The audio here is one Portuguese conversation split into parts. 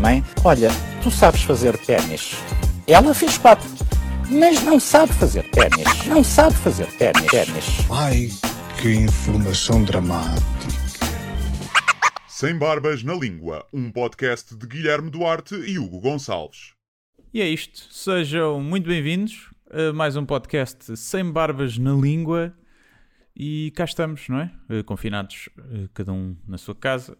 Mãe, olha, tu sabes fazer ténis. Ela fez quatro, mas não sabe fazer ténis. Não sabe fazer ténis. ténis. Ai, que informação dramática. Sem Barbas na Língua, um podcast de Guilherme Duarte e Hugo Gonçalves. E é isto. Sejam muito bem-vindos a mais um podcast sem barbas na língua. E cá estamos, não é? Eh, Confinados, eh, cada um na sua casa,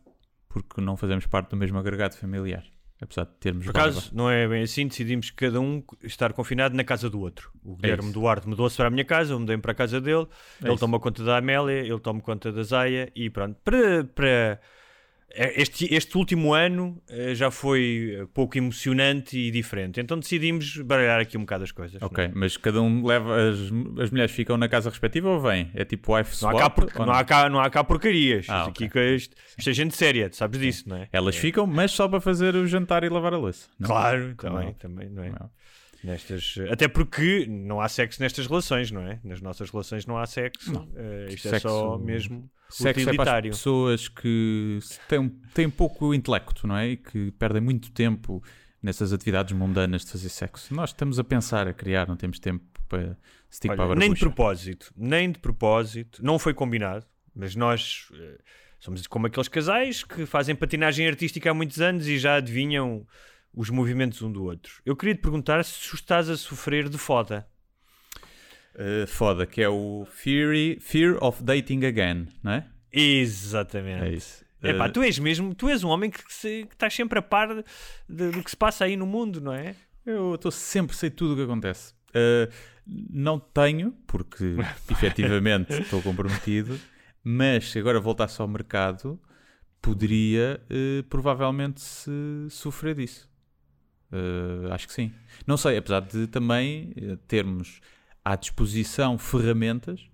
porque não fazemos parte do mesmo agregado familiar. Apesar de termos Por acaso, não é bem assim, decidimos cada um estar confinado na casa do outro. O Guilherme isso. Duarte mudou-se para a minha casa, eu mudei para a casa dele, ele isso. toma conta da Amélia, ele toma conta da Zaya e pronto. Para, para este, este último ano eh, já foi eh, pouco emocionante e diferente, então decidimos baralhar aqui um bocado as coisas. Ok, mas cada um leva. As, as mulheres ficam na casa respectiva ou vêm? É tipo wife Não há, swap? cá por- ou não, há cá, não há cá porcarias. Ah, Isto, ok. aqui, que isto, isto é gente séria, tu sabes disso, não é? Elas ficam, mas só para fazer o jantar e lavar a louça. não? Claro, Como também, é também, não é? É óbvio. Nestas, até porque não há sexo nestas relações, não é? Nas nossas relações não há sexo. Não. Eh, isto é Sexo- só mesmo Sexo é para as pessoas que têm, têm pouco intelecto, não é? E que perdem muito tempo nessas atividades mundanas de fazer sexo. Nós estamos a pensar, a criar, não temos tempo para para a Olha, nem de propósito, nem de propósito, não foi combinado, mas nós eh, somos como aqueles casais que fazem patinagem artística há muitos anos e já adivinham os movimentos um do outro. Eu queria te perguntar se estás a sofrer de foda. Uh, foda, que é o Fury, Fear of Dating Again, não é? Exatamente. É isso. Epá, Uh, tu és mesmo, tu és um homem que, se- que estás sempre a par de- de- do que se passa aí no mundo, não é? Eu estou sempre, sei tudo o que acontece. Uh, não tenho, porque efetivamente estou comprometido, mas se agora voltasse ao mercado, poderia uh, provavelmente se sofrer disso. Uh, acho que sim. Não sei, apesar de também termos à disposição ferramentas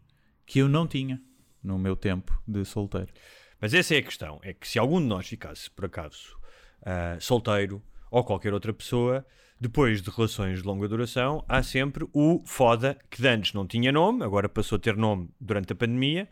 que eu não tinha no meu tempo de solteiro. Mas essa é a questão: é que se algum de nós ficasse, por acaso, ah, solteiro ou qualquer outra pessoa, depois de relações de longa duração, há sempre o foda, que antes não tinha nome, agora passou a ter nome durante a pandemia,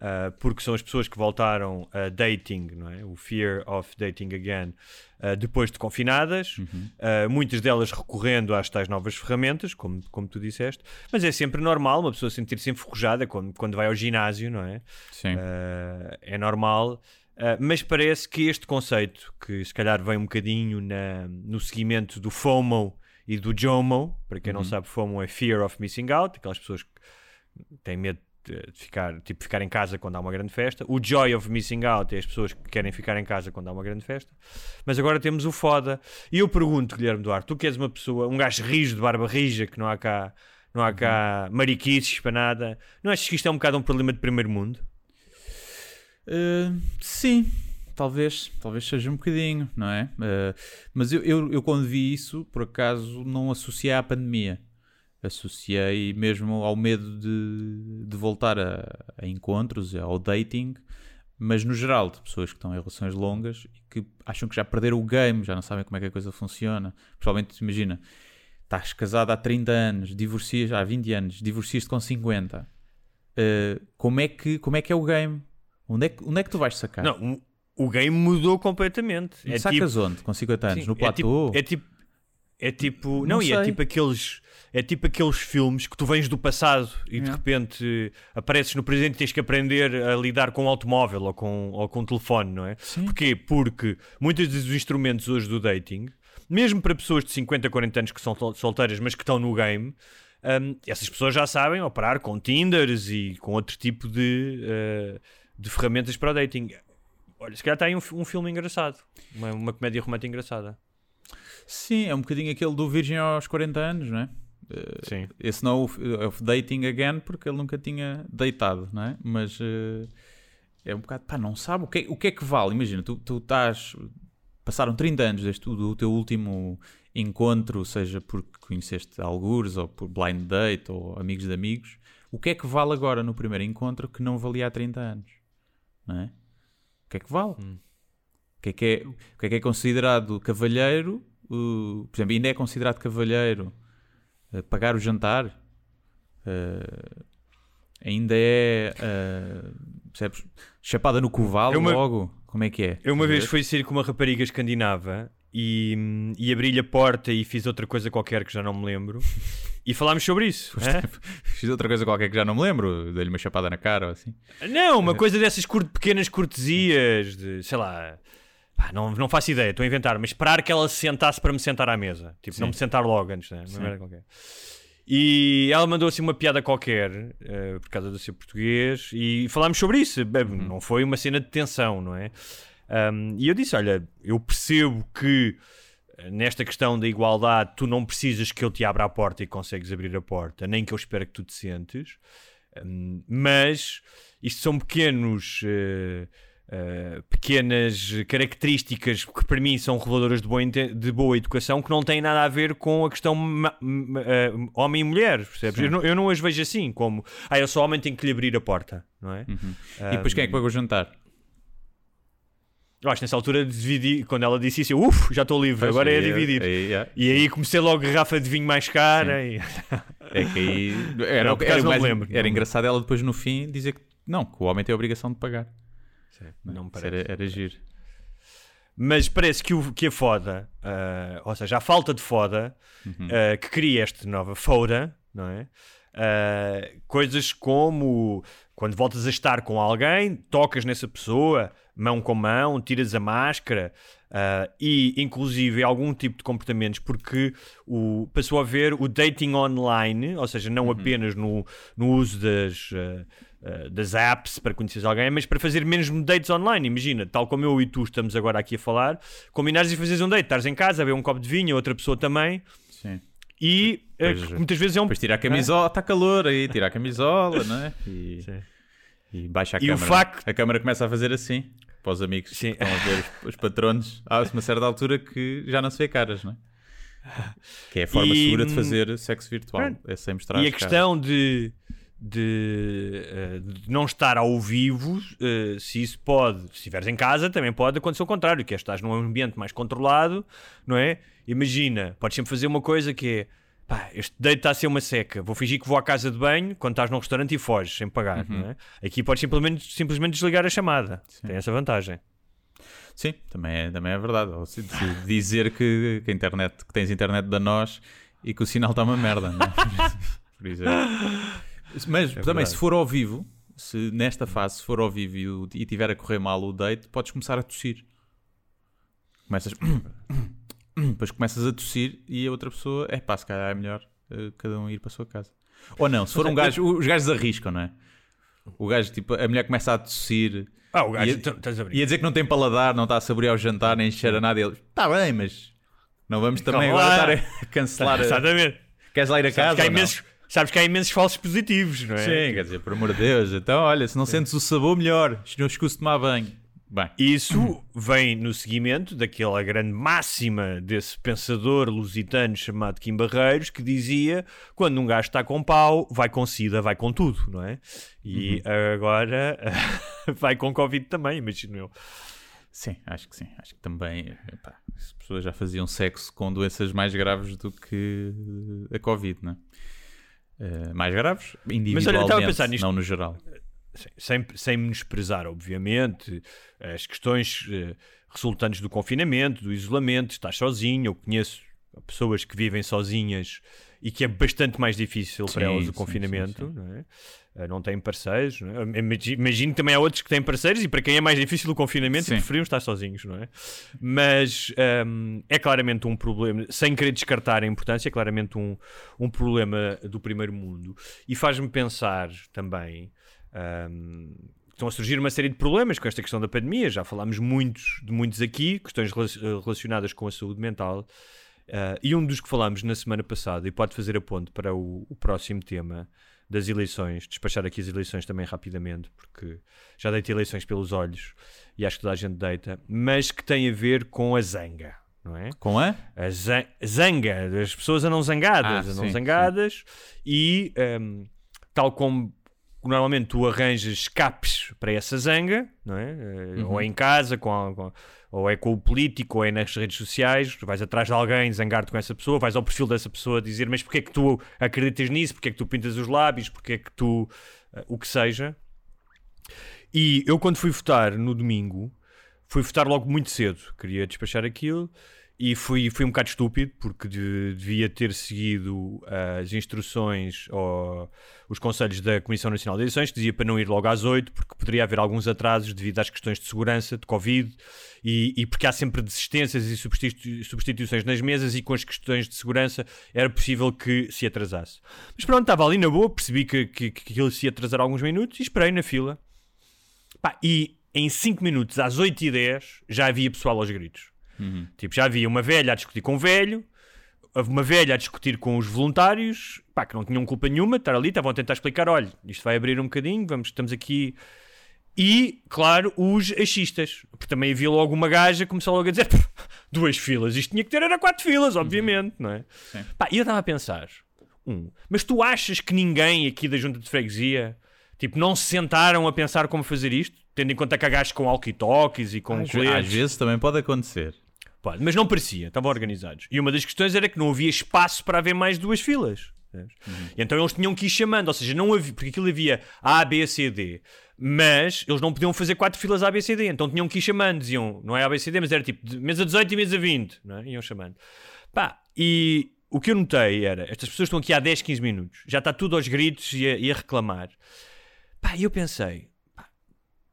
ah, porque são as pessoas que voltaram a dating, não é? o fear of dating again, ah, depois de confinadas, ah, muitas delas recorrendo às tais novas ferramentas, como, como tu disseste, mas é sempre normal uma pessoa sentir-se enferrujada quando, quando vai ao ginásio, não é? Sim. Uh, é normal, uh, mas parece que este conceito, que se calhar vem um bocadinho na- no seguimento do FOMO e do JOMO, para quem não sabe, FOMO é Fear of Missing Out, aquelas pessoas que têm medo ficar, tipo, ficar em casa quando há uma grande festa. O Joy of Missing Out é as pessoas que querem ficar em casa quando há uma grande festa. Mas agora temos o foda. E eu pergunto, Guilherme Duarte, tu que és uma pessoa, um gajo rijo de barba rija, que não há cá, não há cá mariquices para nada, não achas que isto é um bocado um problema de primeiro mundo? Uh, sim, talvez, talvez seja um bocadinho, não é? Uh, mas eu, eu, eu quando vi isso, por acaso, não associei à pandemia. Associei mesmo ao medo de, de voltar a, a encontros, ao dating, mas no geral, de pessoas que estão em relações longas e que acham que já perderam o game, já não sabem como é que a coisa funciona. Principalmente, imagina, estás casado há 30 anos, divorcias há 20 anos, divorcias-te com 50. Uh, como, é que, como é que é o game? Onde é que, onde é que tu vais sacar? Não, o, o game mudou completamente. É Sacas tipo, onde? Com 50 anos? sim, no é platô? tipo, é tipo, é tipo, Não não, e é tipo aqueles, é tipo aqueles filmes que tu vens do passado e de repente apareces no presente e tens que aprender a lidar com um automóvel ou com, ou com um telefone, não é? Sim. Porquê? Porque muitos dos instrumentos hoje do dating, mesmo para pessoas de 50, 40 anos que são sol- solteiras, mas que estão no game, hum, essas pessoas já sabem operar com Tinders e com outro tipo de, eh, de ferramentas para o dating. Olha, se calhar está aí um, um filme engraçado, uma, uma comédia romântica engraçada. Sim, é um bocadinho aquele do Virgem aos 40 anos, não é? Eh, Sim. Esse não é o é o dating again porque ele nunca tinha deitado, não é? Mas eh, é um bocado, pá, não sabe o que, é- o que é que vale. Imagina, tu, tu estás. Passaram 30 anos desde o do teu último encontro, seja porque conheceste algures, ou por blind date, ou amigos de amigos. O que é que vale agora no primeiro encontro que não valia há 30 anos? Não é? O que é que vale? O, que é que é, o que é que é considerado cavalheiro? Por exemplo, ainda é considerado cavalheiro uh, pagar o jantar? Uh, ainda é. Uh, percebes? Chapada no covalo Eu uma- logo? Como é que é? Eu uma vez fui sair com uma rapariga escandinava e, e abri-lhe a porta e fiz outra coisa qualquer que já não me lembro e falámos sobre isso. hã? Fiz outra coisa qualquer que já não me lembro, dei-lhe uma chapada na cara ou assim. Não, uma coisa dessas pequenas cortesias, de, sei lá, pá, não, não faço ideia, estou a inventar, mas esperar que ela se sentasse para me sentar à mesa. Tipo, não me sentar logo antes, né? Uma merda qualquer. E ela mandou assim uma piada qualquer, eh, por causa do seu português, e falámos sobre isso. Bem, Não foi uma cena de tensão, não é? Um, e eu disse: Olha, eu percebo que eh, nesta questão da igualdade tu não precisas que eu te abra a porta e consegues abrir a porta, nem que eu espero que tu te sentes. Um, mas isto são pequenos eh, eh, pequenas características que para mim são reveladoras de boa, de boa educação que não têm nada a ver com a questão eh, homem e mulher, percebes? Eu não, eu não as vejo assim, como ah, eu sou homem, tenho que lhe abrir a porta, não é? E depois quem é que paga o jantar? Eu acho que nessa altura dividi, quando ela disse isso, eu, uff, já estou livre, agora é Aí- dividir. aí, é. E aí comecei logo garrafa de vinho mais cara e... É que aí. Era, Não, era, não mais- era engraçado ela depois no fim dizer que não, que o homem tem a obrigação de pagar. Não me Isso parece. Era, era giro. Mas parece que, o, que a foda, ah, ou seja, a falta de foda, ah, que cria esta nova foda, não é? Ah, coisas como quando voltas a estar com alguém, tocas nessa pessoa, mão com mão, tiras a máscara ah, e, inclusive, algum tipo de comportamentos, porque o, passou a ver o dating online, ou seja, não apenas no, no uso das. ah, ah, das apps para conhecer alguém, mas para fazer menos dates online. Imagina, tal como eu e tu estamos agora aqui a falar, combinares e fazeres um date, estares em casa a beber um copo de vinho, outra pessoa também, Sim. e eh, Depois- muitas vezes é um. Depois tira a camisola, está calor aí, tira a camisola, não é? E, Sim. e baixa a E o câmara. facto- A câmara começa a fazer assim, para os amigos Sim. que estão a ver os, os patronos. Há uma certa altura que já não se vê caras, não é? Que é a forma E, segura de hum, fazer sexo virtual. É sem mostrar E a caras. questão de, de, eh, de não estar ao vivo, eh, se isso pode, se estiveres em casa, também pode acontecer o contrário, que é estás num ambiente mais controlado, não é? Imagina, podes sempre fazer uma coisa que é pá, este date está a ser uma seca, vou fingir que vou à casa de banho quando estás num restaurante e foges sem pagar, Uhum. não é? Aqui podes simplesmente, simplesmente desligar a chamada, tem essa vantagem. Sim, também é, também é verdade. Se, se dizer que, que internet, que tens internet da nós e que o sinal está uma merda, não é? Por exemplo. Mas também, verdade. se for ao vivo, se nesta fase, se for ao vivo e, e tiver a correr mal o date, podes começar a tossir. Começas. Depois começas a tossir e a outra pessoa, é pá, se calhar é melhor eh, cada um ir para a sua casa. Ou não, se for um gajo, os gajos arriscam, não é? O gajo, tipo, a mulher começa a tossir Ah, o gajo, Ia- então, estás a brincar. e a dizer que não tem paladar, não está a saborear o jantar, nem cheira nada. E ele, está bem, mas não vamos também agora estar a cancelar. Exatamente. Queres lá ir a casa? que, há imensos, sabes que há imensos falsos positivos, não é? Sim, quer dizer, por amor de Deus. Então, olha, se não sentes o sabor, melhor. Não escuso tomar banho. Bem, Isso vem no seguimento daquela grande máxima desse pensador lusitano chamado Kim Barreiros que dizia: quando um gajo está com pau, vai com sida, vai com tudo, não é? E agora vai com Covid também, imagino eu. sim, acho que sim. Acho que também epá, as pessoas já faziam sexo com doenças mais graves do que a Covid, não é? Eh, mais graves, olha, individualmente, eu estava a pensar nisto. não no geral. Sem, sem, sem menosprezar, obviamente, as questões eh, resultantes do confinamento, do isolamento, estás sozinho. Eu conheço pessoas que vivem sozinhas e que é bastante mais difícil para Sim, elas sim, o confinamento, sim, sim. não é? Eh, Não têm parceiros, não é? Imagi- Imagino que também há outros que têm parceiros e para quem é mais difícil o confinamento Sim. preferiam estar sozinhos, não é? Mas hum, é claramente um problema, sem querer descartar a importância, é claramente um, um problema do primeiro mundo e faz-me pensar também. hum, Estão a surgir uma série de problemas com esta questão da pandemia. Já falámos muitos, de muitos aqui, questões eh, relacionadas com a saúde mental. Uh, e um dos que falámos na semana passada, e pode fazer a ponte para o, o próximo tema, das eleições, despachar aqui as eleições também rapidamente, porque já deitei eleições pelos olhos e acho que toda a gente deita, mas que tem a ver com a zanga. Não é? Com a? A za- zanga, as pessoas andam zangadas, Ah, andam sim, zangadas e hum, tal como normalmente tu arranjas escapes para essa zanga, não é? Eh, Uhum. Ou em casa, com a- com- ou é com o político, ou é nas redes sociais, vais atrás de alguém, zangar-te com essa pessoa, vais ao perfil dessa pessoa dizer mas porque é que tu acreditas nisso, porque é que tu pintas os lábios, porque é que tu... eh, o que seja. E eu quando fui votar no domingo, fui votar logo muito cedo, queria despachar aquilo e fui, fui um bocado estúpido porque de- devia ter seguido as instruções ou os conselhos da Comissão Nacional de Eleições, que dizia para não ir logo às 8, porque poderia haver alguns atrasos devido às questões de segurança, de Covid, e, e porque há sempre desistências e substitu- substituições nas mesas, e com as questões de segurança era possível que se atrasasse. Mas pronto, estava ali na boa, percebi que, que, que aquilo se ia atrasar alguns minutos e esperei na fila. Pá, e em 5 minutos, às 8h10, já havia pessoal aos gritos. Tipo, já havia uma velha a discutir com um velho, uma velha a discutir com os voluntários, pá, que não tinham culpa nenhuma de estar ali, estavam a tentar explicar: olha, isto vai abrir um bocadinho, vamos, estamos aqui. E, claro, os achistas, porque também havia logo uma gaja que começou logo a dizer: "Pff, duas filas, isto tinha que ter, era quatro filas, obviamente, não é? Pá, e eu estava a pensar: um, mas tu achas que ninguém aqui da junta de freguesia, tipo, não se sentaram a pensar como fazer isto? Tendo em conta que há gajos com walkie-talkies e com Às, coletes. às vezes também pode acontecer. Pode, mas não parecia, estavam organizados. E uma das questões era que não havia espaço para haver mais duas filas. E então eles tinham que ir chamando, ou seja, não havia, porque aquilo havia A, B, C, D, mas eles não podiam fazer quatro filas A, B, C, D, então tinham que ir chamando, diziam, não é A, B, C, D, mas era tipo mesa 18 e mesa 20, não é? Iam chamando. Pá, e o que eu notei era, estas pessoas estão aqui há 10, 15 minutos, já está tudo aos gritos e a, e a reclamar. Pá, e eu pensei,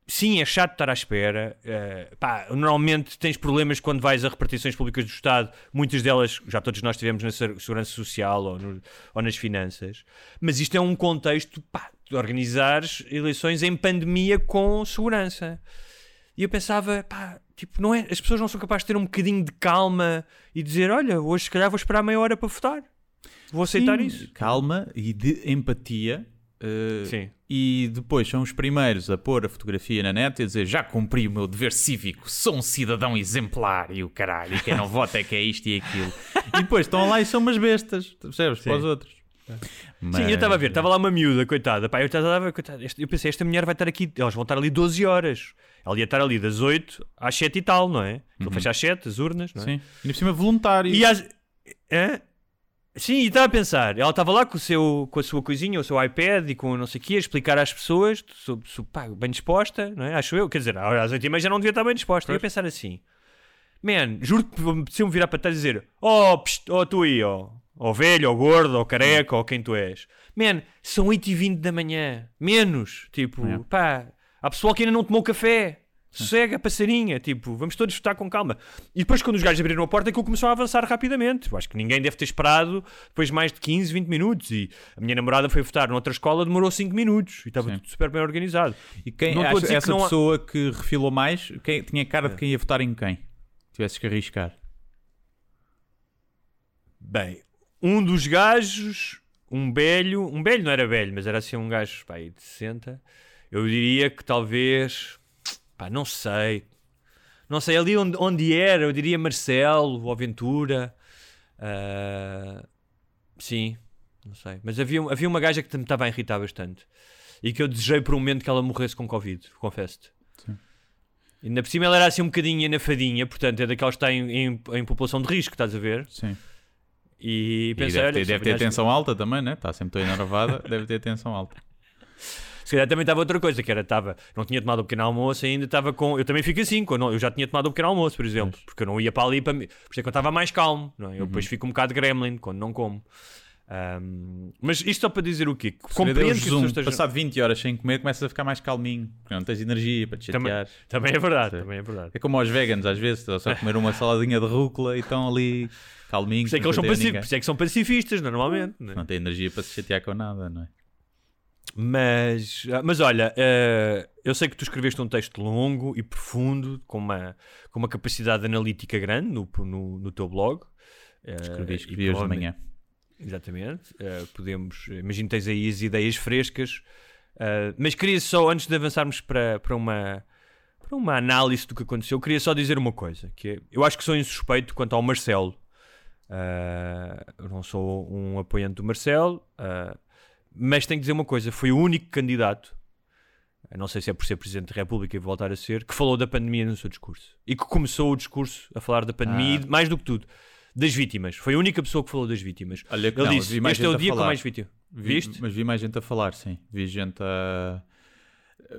Sim, é chato estar à espera. eh, pá, normalmente tens problemas quando vais a repartições públicas do Estado, muitas delas já todos nós tivemos na se- segurança social ou, no- ou nas finanças. Mas isto é um contexto pá, de organizares eleições em pandemia com segurança. E eu pensava, pá, tipo, não é, as pessoas não são capazes de ter um bocadinho de calma e dizer: olha, hoje se calhar vou esperar meia hora para votar. Vou aceitar Sim, isso. Calma e de empatia. Eh, Sim. E depois são os primeiros a pôr a fotografia na net e a dizer já cumpri o meu dever cívico, sou um cidadão exemplar e o caralho, e quem não vota é que é isto e aquilo. e depois estão lá e são umas bestas, percebes? Para os outros. Sim, eu estava a ver, estava lá uma miúda, coitada. Pá, eu, estava a ver, coitada, eu pensei, esta mulher vai estar aqui, elas vão estar ali 12 horas. Ela ia estar ali das 8 às 7 e tal, não é? Ele fecha às 7, as urnas, não é? Sim. E por cima voluntário. E às... Hã? Sim, e estava a pensar, ela estava lá com, o seu, com a sua coisinha, o seu iPad e com não sei o quê, a explicar às pessoas, sobre, sobre, pá, bem disposta, não é? Acho eu, quer dizer, às 8 e meia já não devia estar bem disposta. E eu a pensar assim, man, juro que me me virar para trás e dizer, oh, pst, oh tu aí, ó, ó velho, ó gordo, ó careca, ó quem tu és. Man, são 8 e 20 da manhã, menos, tipo, É. pá, há pessoal que ainda não tomou café. Sossega, passarinha, tipo, vamos todos votar com calma. E depois, quando os gajos abriram a porta, aquilo começou a avançar rapidamente. Eu acho que ninguém deve ter esperado depois mais de 15, 20 minutos. E a minha namorada foi votar noutra escola, demorou 5 minutos e estava Sim. tudo super bem organizado. E quem Não estou a acha, dizer que essa não pessoa que refilou mais, quem, tinha cara de quem ia votar em quem? Tivesses que arriscar. Bem, um dos gajos, um velho, um velho não era velho, mas era assim um gajo pá, aí de 60. Eu diria que talvez, pá, não sei, não sei, ali onde, onde era, eu diria Marcelo ou Aventura. Ah, sim, não sei. Mas havia, havia uma gaja que me estava a irritar bastante e que eu desejei por um momento que ela morresse com Covid, confesso-te. Sim. E ainda por cima ela era assim um bocadinho anafadinha, portanto é daquelas que está em, em, em população de risco, estás a ver? Sim. E E pensei, deve olha, ter, se deve ter tensão alta também, né? Está sempre tão enervada, deve ter tensão alta. Se calhar também estava outra coisa, que era, estava, não tinha tomado o pequeno almoço ainda, estava com. Eu também fico assim, quando eu já tinha tomado o pequeno almoço, por exemplo, porque eu não ia para ali para. Por isso é que eu estava mais calmo, não é? Eu depois fico um bocado gremlin quando não como. Ahm, mas isto só para dizer o quê? Compreendo que pessoas estejam. passado 20 horas sem comer, começas a ficar mais calminho, porque não tens energia para te Também- chatear. Também é verdade, também é verdade. É como aos veganos, às vezes, estão só a comer uma saladinha de rúcula e estão ali Por calminhos. isso é que eles são por isso é que são pacifistas, normalmente. não é? Não têm energia para se chatear com nada, não é? Mas, ah, mas olha, eh, eu sei que tu escreveste um texto longo e profundo, com uma, com uma capacidade analítica grande no, no, no teu blog. eh, Escrevi, escrevi hoje de manhã. Exatamente. Uh, podemos. Imagino que tens aí as ideias frescas. Uh, mas queria só, antes de avançarmos para, para, uma, para uma análise do que aconteceu, queria só dizer uma coisa: que é, eu acho que sou insuspeito quanto ao Marcelo. Uh, eu não sou um apoiante do Marcelo, mas tenho que dizer uma coisa: foi o único candidato não sei se é por ser Presidente da República e voltar a ser, que falou da pandemia no seu discurso. E que começou o discurso a falar da pandemia ah. e, mais do que tudo, das vítimas. Foi a única pessoa que falou das vítimas. Olha Ele não, disse, este é o dia com mais vítimas. Viste? Vi, mas vi mais gente a falar, sim. Vi gente a...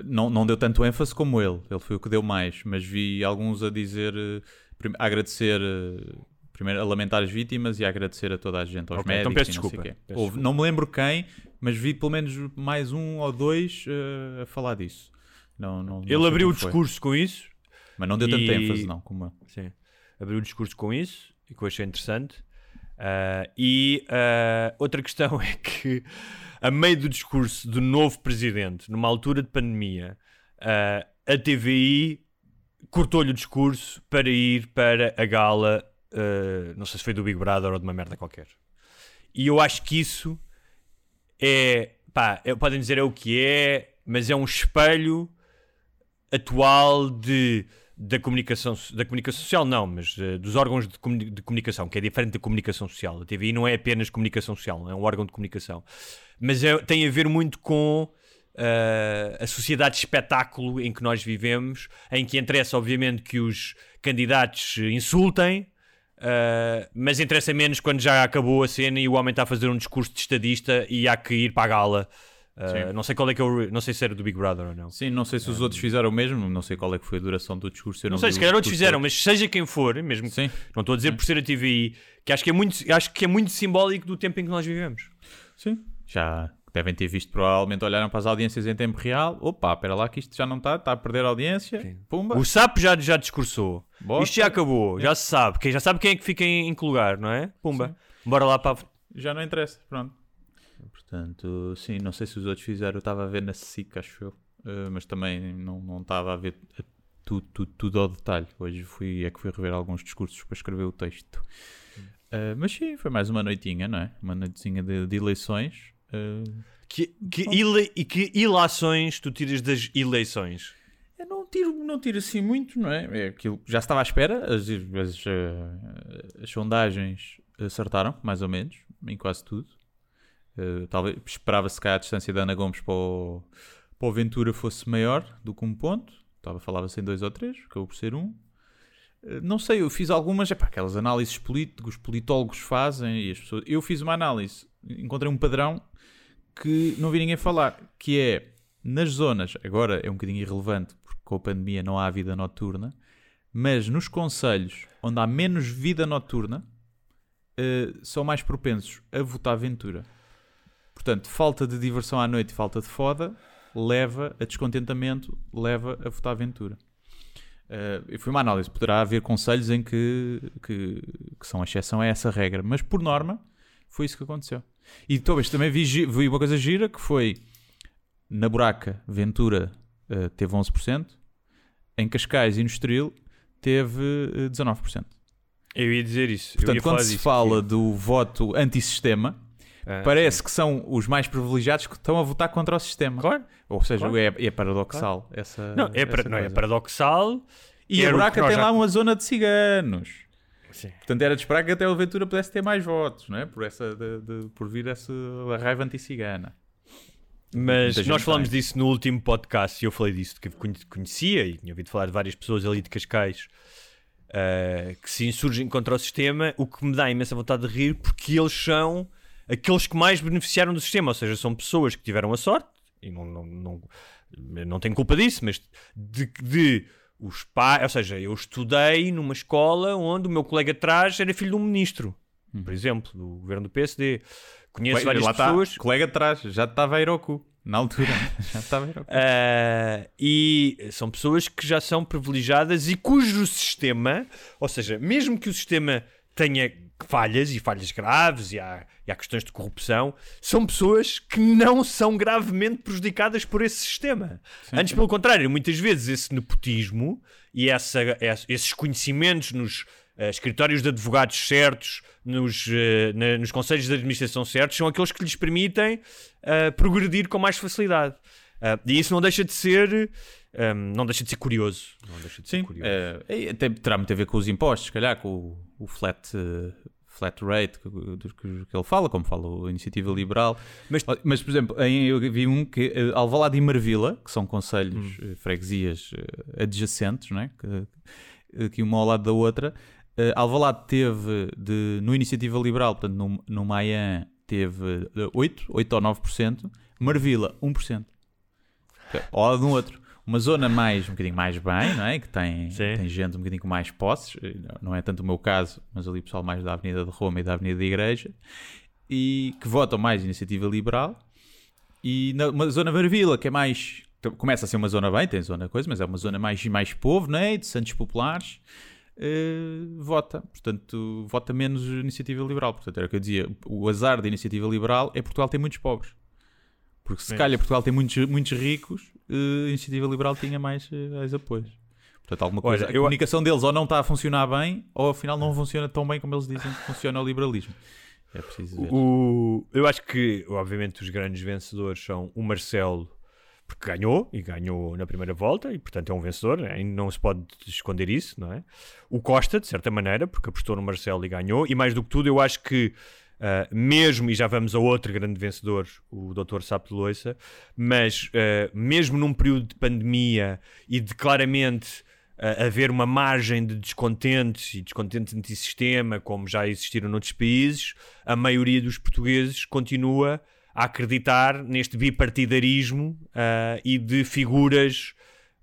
Não, não deu tanto ênfase como ele. Ele foi o que deu mais. Mas vi alguns a dizer... Eh, a agradecer... Primeiro a lamentar as vítimas e a agradecer a toda a gente, aos okay, então médicos então peço desculpa. Não, Houve, não me lembro quem, mas vi pelo menos mais um ou dois uh, a falar disso. Não, não, Ele não abriu o discurso com isso. Mas não deu e... tanta ênfase, não, como eu. Sim. Abriu o discurso com isso, e que eu achei interessante. Uh, e uh, outra questão é que, a meio do discurso do novo presidente, numa altura de pandemia, a TVI cortou-lhe o discurso para ir para a gala Uh, não sei se foi do Big Brother ou de uma merda qualquer. E eu acho que isso é. Pá, é, podem dizer é o que é, mas é um espelho atual de, da, comunicação, da comunicação social, não, mas uh, dos órgãos de, comuni de, comunicação, que é diferente da comunicação social. A TVI não é apenas comunicação social, é um órgão de comunicação. Mas é, tem a ver muito com. Uh, a sociedade de espetáculo em que nós vivemos, em que interessa, obviamente, que os candidatos insultem, Uh, mas interessa menos quando já acabou a cena e o homem está a fazer um discurso de estadista e há que ir para a gala. Uh, não sei qual é que é o, não sei se era do Big Brother ou não. Sim, não sei se os uh, outros fizeram o mesmo, não sei qual é que foi a duração do discurso. não, não sei, se calhar outros fizeram, mas seja quem for, mesmo Sim. não estou a dizer Sim. por ser a TVI, que acho que é muito, acho que é muito simbólico do tempo em que nós vivemos. Sim, já devem ter visto, provavelmente olharam para as audiências em tempo real. Opa, espera lá que isto já não está, está a perder a audiência. Sim. Pumba. O SAP já, já discursou. Bota. Isto já acabou, é. já se sabe. Quem já sabe quem é que fica em, em que lugar, não é? Pumba. Sim. Bora lá para. Já não interessa, pronto. Portanto, sim, não sei se os outros fizeram. Eu estava a ver na SIC, acho eu. Uh, mas também não, não estava a ver tudo, tudo, tudo ao detalhe. Hoje fui, é que fui rever alguns discursos para escrever o texto. Uh, mas sim, foi mais uma noitinha, não é? Uma noitinha de, de eleições. Uh, que, que, ile, e que ilações tu tiras das eleições? Eu não tiro, não tiro assim muito, não é? é aquilo já estava à espera, as, as, uh, as sondagens acertaram, mais ou menos, em quase tudo. Uh, talvez esperava-se que a distância da Ana Gomes para o, para o Ventura fosse maior do que um ponto. Estava, falava-se em dois ou três, acabou por ser um. Uh, não sei, eu fiz algumas, epá, aquelas análises políticas, os politólogos fazem e as pessoas. Eu fiz uma análise, encontrei um padrão que não vi ninguém falar, que é nas zonas, agora é um bocadinho irrelevante porque com a pandemia não há vida noturna, mas nos conselhos onde há menos vida noturna uh, são mais propensos a votar Ventura. Portanto, falta de diversão à noite, falta de foda, leva a descontentamento, leva a votar Ventura. Uh, foi uma análise. Poderá haver conselhos em que, que, que são exceção a essa regra, mas por norma foi isso que aconteceu. E talvez também vi, vi uma coisa gira que foi na Buraca, Ventura uh, teve 11%, em Cascais e no Estoril teve uh, eh, 19%. Eu ia dizer isso. Portanto, quando se fala que... do voto antissistema, ah, parece sim. que são os mais privilegiados que estão a votar contra o sistema. Claro. Ou seja, claro. é, é, paradoxal claro. essa. Não, é, essa não, é paradoxal. E a Buraca tem já... lá uma zona de ciganos. Sim. Portanto, era de esperar que até o Ventura pudesse ter mais votos, não é? Por, essa, de, de, por vir essa raiva anti-cigana. Mas nós falámos tem. disso no último podcast e eu falei disso, que conhecia e tinha ouvido falar de várias pessoas ali de Cascais uh, que se insurgem contra o sistema, o que me dá imensa vontade de rir, porque eles são aqueles que mais beneficiaram do sistema, ou seja, são pessoas que tiveram a sorte, e não, não, não, não tenho culpa disso, mas de, de os pais, ou seja, eu estudei numa escola onde o meu colega atrás era filho de um ministro, hum. por exemplo, do governo do PSD. Conheço várias lá pessoas. Tá, colega atrás, já estava a Iroku. Na altura, já estava a Iroku. Uh, e são pessoas que já são privilegiadas e cujo sistema, ou seja, mesmo que o sistema tenha falhas e falhas graves e há, e há questões de corrupção, são pessoas que não são gravemente prejudicadas por esse sistema. Sim, Antes, pelo contrário, muitas vezes esse nepotismo e essa, esses conhecimentos nos, uh, escritórios de advogados certos, nos, uh, na, nos conselhos de administração certos, são aqueles que lhes permitem uh, progredir com mais facilidade. e isso não deixa de ser. Um, não deixa de ser curioso. Não deixa de Sim, ser curioso. até terá muito a ver com os impostos, se calhar, com o, o flat, flat rate que, que, que, ele fala, como fala a Iniciativa Liberal. Mas, mas por exemplo, em, eu vi um que uh, Alvalade e Marvila, que são conselhos, hum. freguesias adjacentes, não é? que, uma ao lado da outra, Uh, Alvalade teve, de, no Iniciativa Liberal, portanto, no, no Maian, teve 8, 8 ou 9%. Marvila, 1%. Ao lado de um outro. Uma zona mais, um bocadinho mais bem, não é? Que tem, tem gente um bocadinho com mais posses. Não é tanto o meu caso, mas ali o pessoal mais da Avenida de Roma e da Avenida da Igreja. E que votam mais Iniciativa Liberal. E na uma zona Marvila, que é mais... Começa a ser uma zona bem, tem zona coisa, mas é uma zona mais, mais povo, não é? De Santos Populares uh, vota. Portanto, vota menos iniciativa liberal. Portanto, era o que eu dizia. O azar da iniciativa liberal é Portugal tem muitos pobres. Porque se é. calhar Portugal tem muitos, muitos ricos, uh, a iniciativa liberal tinha mais, uh, mais apoios. Portanto, alguma coisa. Olha, a eu... comunicação deles ou não está a funcionar bem, ou afinal não funciona tão bem como eles dizem que funciona o liberalismo. É preciso ver. O... Eu acho que, obviamente, os grandes vencedores são o Marcelo porque ganhou e ganhou na primeira volta e portanto é um vencedor, né? não se pode esconder isso, não é? O Costa, de certa maneira, porque apostou no Marcelo e ganhou, e mais do que tudo, eu acho que uh, mesmo, e já vamos a outro grande vencedor, o Dr. Sapo de Loiça, mas uh, mesmo num período de pandemia e de claramente uh, haver uma margem de descontentes e descontentes antissistema, como já existiram noutros países, a maioria dos portugueses continua a acreditar neste bipartidarismo e de figuras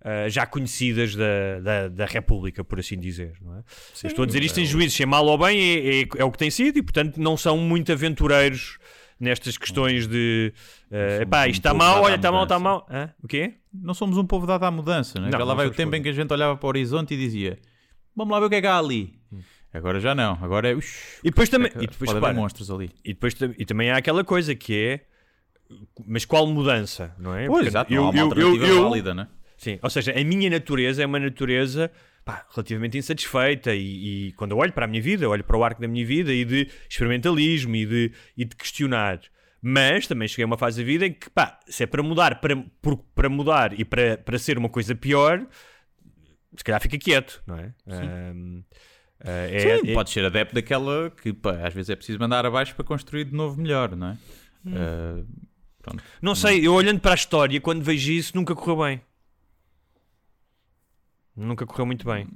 uh, já conhecidas da, da, da, República, por assim dizer. Não é? Sim, estou a dizer isto em juízo, se é mal ou bem, é, é, é, o que tem sido e, portanto, não são muito aventureiros nestas questões de uh, epá, isto está mal, olha, está mal, está mal. Hã? O quê? Não somos um povo dado à mudança, não é? lá vai o tempo em que a gente olhava para o horizonte e dizia vamos lá ver o que é que há ali. Hum. Agora já não, agora é. Ux, e depois também. E depois, para, monstros ali. E, depois, e também há aquela coisa que é. Mas qual mudança, não é? Pois, exato, eu, não há uma eu, eu, válida, não é? Sim, ou seja, a minha natureza é uma natureza pá, relativamente insatisfeita e, e, quando eu olho para a minha vida, olho para o arco da minha vida e de experimentalismo e de, e de questionar. Mas também cheguei a uma fase da vida em que, pá, se é para mudar, para, por, para mudar e para, para ser uma coisa pior, se calhar fica quieto, não é? Um, Uh, é, Sim, é... pode ser adepto daquela que pá, às vezes é preciso mandar abaixo para construir de novo melhor, não é? Hum. Uh, não sei, eu olhando para a história, quando vejo isso, nunca correu bem. Nunca correu muito bem.